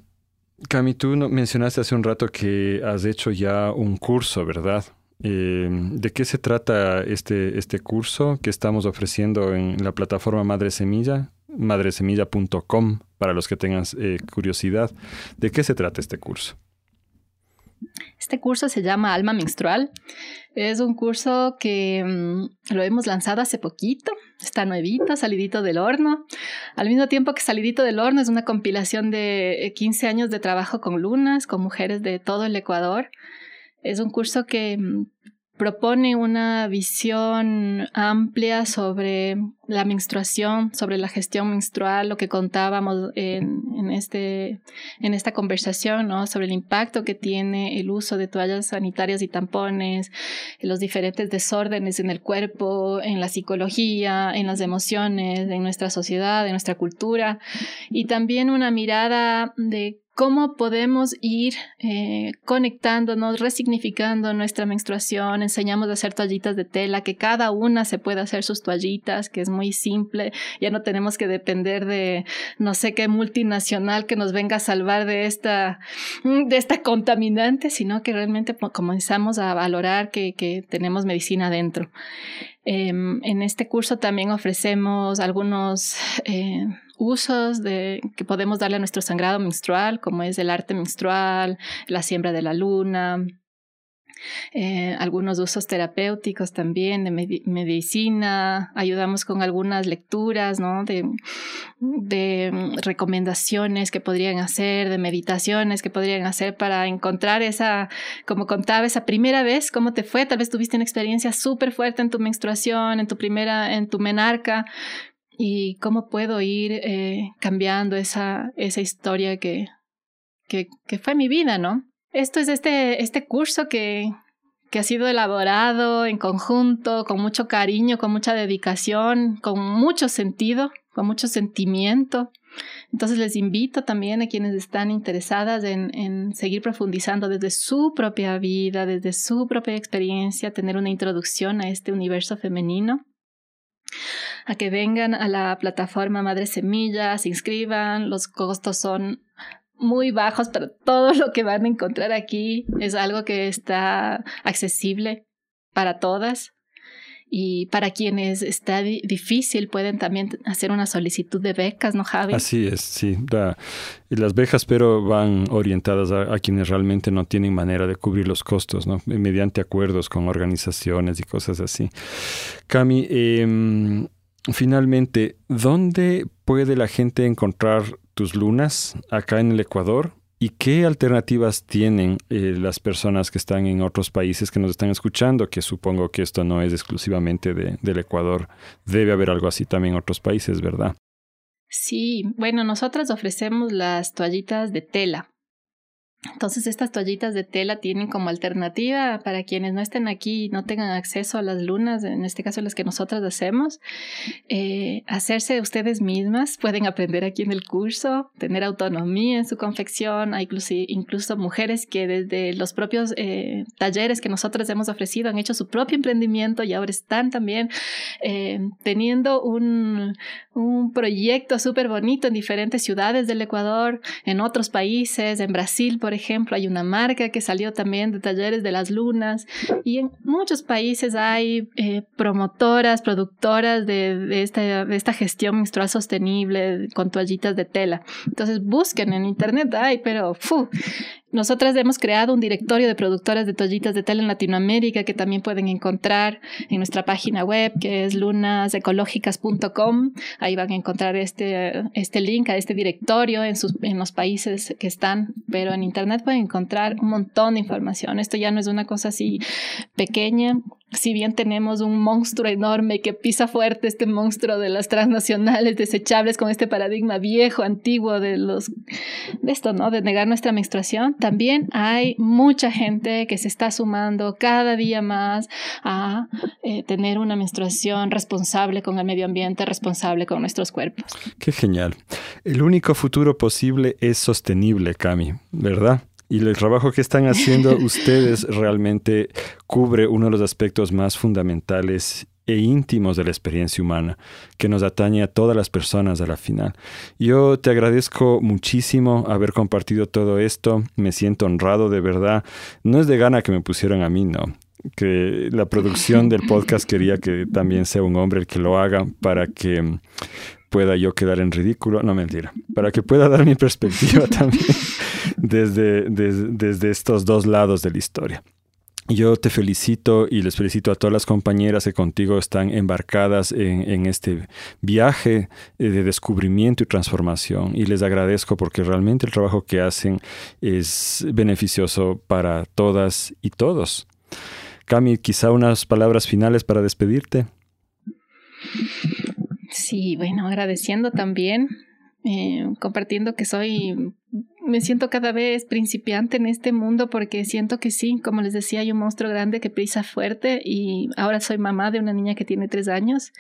Cami, tú mencionaste hace un rato que has hecho ya un curso, ¿verdad? Eh, ¿De qué se trata este, este curso que estamos ofreciendo en la plataforma Madre Semilla? madresemilla.com para los que tengan eh, curiosidad. ¿De qué se trata este curso? Este curso se llama Alma Menstrual. Es un curso que mm, lo hemos lanzado hace poquito, está nuevito, salidito del horno. Al mismo tiempo que salidito del horno es una compilación de 15 años de trabajo con lunas, con mujeres de todo el Ecuador. Es un curso que mm, propone una visión amplia sobre la menstruación, sobre la gestión menstrual, lo que contábamos en, este, en esta conversación, ¿no? sobre el impacto que tiene el uso de toallas sanitarias y tampones, los diferentes desórdenes en el cuerpo, en la psicología, en las emociones, en nuestra sociedad, en nuestra cultura, y también una mirada de cómo podemos ir eh, conectándonos, resignificando nuestra menstruación. Enseñamos a hacer toallitas de tela, que cada una se pueda hacer sus toallitas, que es muy simple. Ya no tenemos que depender de no sé qué multinacional que nos venga a salvar de esta, de esta contaminante, sino que realmente comenzamos a valorar que, tenemos medicina dentro. Em, en este curso también ofrecemos algunos eh, usos que podemos darle a nuestro sangrado menstrual, como es el arte menstrual, la siembra de la luna, eh, algunos usos terapéuticos también de medicina, ayudamos con algunas lecturas, ¿no? De, de, recomendaciones que podrían hacer, de meditaciones que podrían hacer para encontrar esa, como contaba, esa primera vez, cómo te fue, tal vez tuviste una experiencia súper fuerte en tu menstruación, en tu primera, en tu menarca, y cómo puedo ir eh, cambiando esa, esa historia que, que, fue mi vida, ¿no? Esto es este, este curso que, que ha sido elaborado en conjunto, con mucho cariño, con mucha dedicación, con mucho sentido, con mucho sentimiento. Entonces les invito también a quienes están interesadas en, en, seguir profundizando desde su propia vida, desde su propia experiencia, tener una introducción a este universo femenino a que vengan a la plataforma Madre Semilla, se inscriban, los costos son muy bajos, pero todo lo que van a encontrar aquí es algo que está accesible para todas. Y para quienes está difícil pueden también hacer una solicitud de becas, ¿no, Javi? Así es, sí. y las becas, pero van orientadas a, quienes realmente no tienen manera de cubrir los costos, ¿no? Mediante acuerdos con organizaciones y cosas así. Cami, eh, Finalmente, ¿dónde puede la gente encontrar tus lunas acá en el Ecuador? ¿Y qué alternativas tienen eh, las personas que están en otros países que nos están escuchando? Que supongo que esto no es exclusivamente de, del Ecuador. Debe haber algo así también en otros países, ¿verdad? Sí, bueno, nosotras ofrecemos las toallitas de tela. Entonces estas toallitas de tela tienen como alternativa para quienes no estén aquí y no tengan acceso a las lunas, en este caso las que nosotras hacemos, eh, hacerse ustedes mismas, pueden aprender aquí en el curso, tener autonomía en su confección, hay incluso, incluso mujeres que desde los propios eh, talleres que nosotras hemos ofrecido han hecho su propio emprendimiento y ahora están también eh, teniendo un, un proyecto súper bonito en diferentes ciudades del Ecuador, en otros países, en Brasil, por ejemplo, hay una marca que salió también de talleres de las lunas y en muchos países hay eh, promotoras, productoras de, esta, de esta gestión menstrual sostenible con toallitas de tela. Entonces busquen en internet, ay, pero fu, nosotras hemos creado un directorio de productoras de toallitas de tela en Latinoamérica que también pueden encontrar en nuestra página web que es lunasecológicas.com. Ahí van a encontrar este, este link a este directorio en, sus, en los países que están, pero en Internet pueden encontrar un montón de información. Esto ya no es una cosa así pequeña si bien tenemos un monstruo enorme que pisa fuerte, este monstruo de las transnacionales desechables con este paradigma viejo, antiguo de los de esto, ¿no? De negar nuestra menstruación, también hay mucha gente que se está sumando cada día más a eh, tener una menstruación responsable con el medio ambiente, responsable con nuestros cuerpos. Qué genial. El único futuro posible es sostenible, Cami, ¿verdad? Y el trabajo que están haciendo ustedes realmente cubre uno de los aspectos más fundamentales e íntimos de la experiencia humana, que nos atañe a todas las personas a la final. Yo te agradezco muchísimo haber compartido todo esto, me siento honrado de verdad. No es de gana que me pusieran a mí, no que la producción del podcast quería que también sea un hombre el que lo haga para que pueda yo quedar en ridículo. No, mentira. Para que pueda dar mi perspectiva también desde, desde estos dos lados de la historia. Yo te felicito y les felicito a todas las compañeras que contigo están embarcadas en, este viaje eh, de descubrimiento y transformación. Y les agradezco porque realmente el trabajo que hacen es beneficioso para todas y todos. Cami, quizá unas palabras finales para despedirte. Sí, bueno, agradeciendo también, eh, compartiendo que soy me siento cada vez principiante en este mundo porque siento que sí, como les decía, hay un monstruo grande que pisa fuerte y ahora soy mamá de una niña que tiene tres años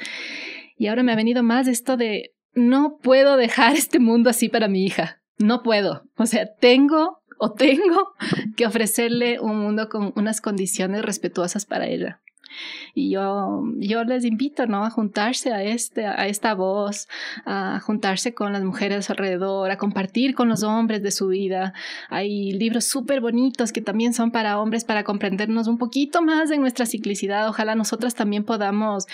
y ahora me ha venido más esto de no puedo dejar este mundo así para mi hija, no puedo, o sea, tengo o tengo que ofrecerle un mundo con unas condiciones respetuosas para ella. Y yo, yo les invito, ¿no? A juntarse a, este, a esta voz, a juntarse con las mujeres alrededor, a compartir con los hombres de su vida. Hay libros súper bonitos que también son para hombres, para comprendernos un poquito más de nuestra ciclicidad. Ojalá nosotras también podamos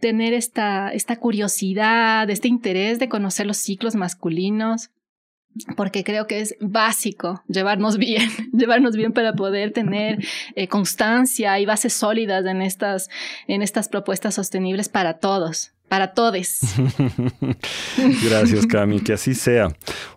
tener esta, esta curiosidad, este interés de conocer los ciclos masculinos porque creo que es básico llevarnos bien, llevarnos bien para poder tener eh, constancia y bases sólidas en estas, en estas propuestas sostenibles para todos, para todos. Gracias, Cami, que así sea.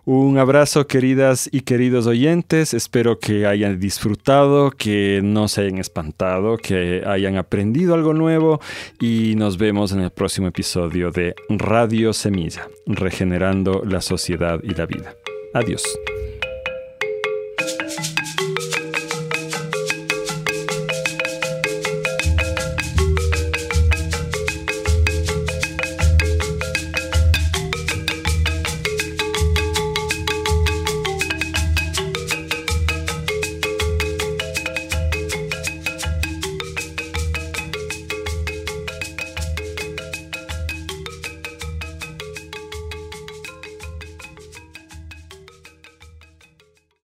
Un abrazo, queridas y queridos oyentes. Espero que hayan disfrutado, que no se hayan espantado, que hayan aprendido algo nuevo y nos vemos en el próximo episodio de Radio Semilla, regenerando la sociedad y la vida. Adiós.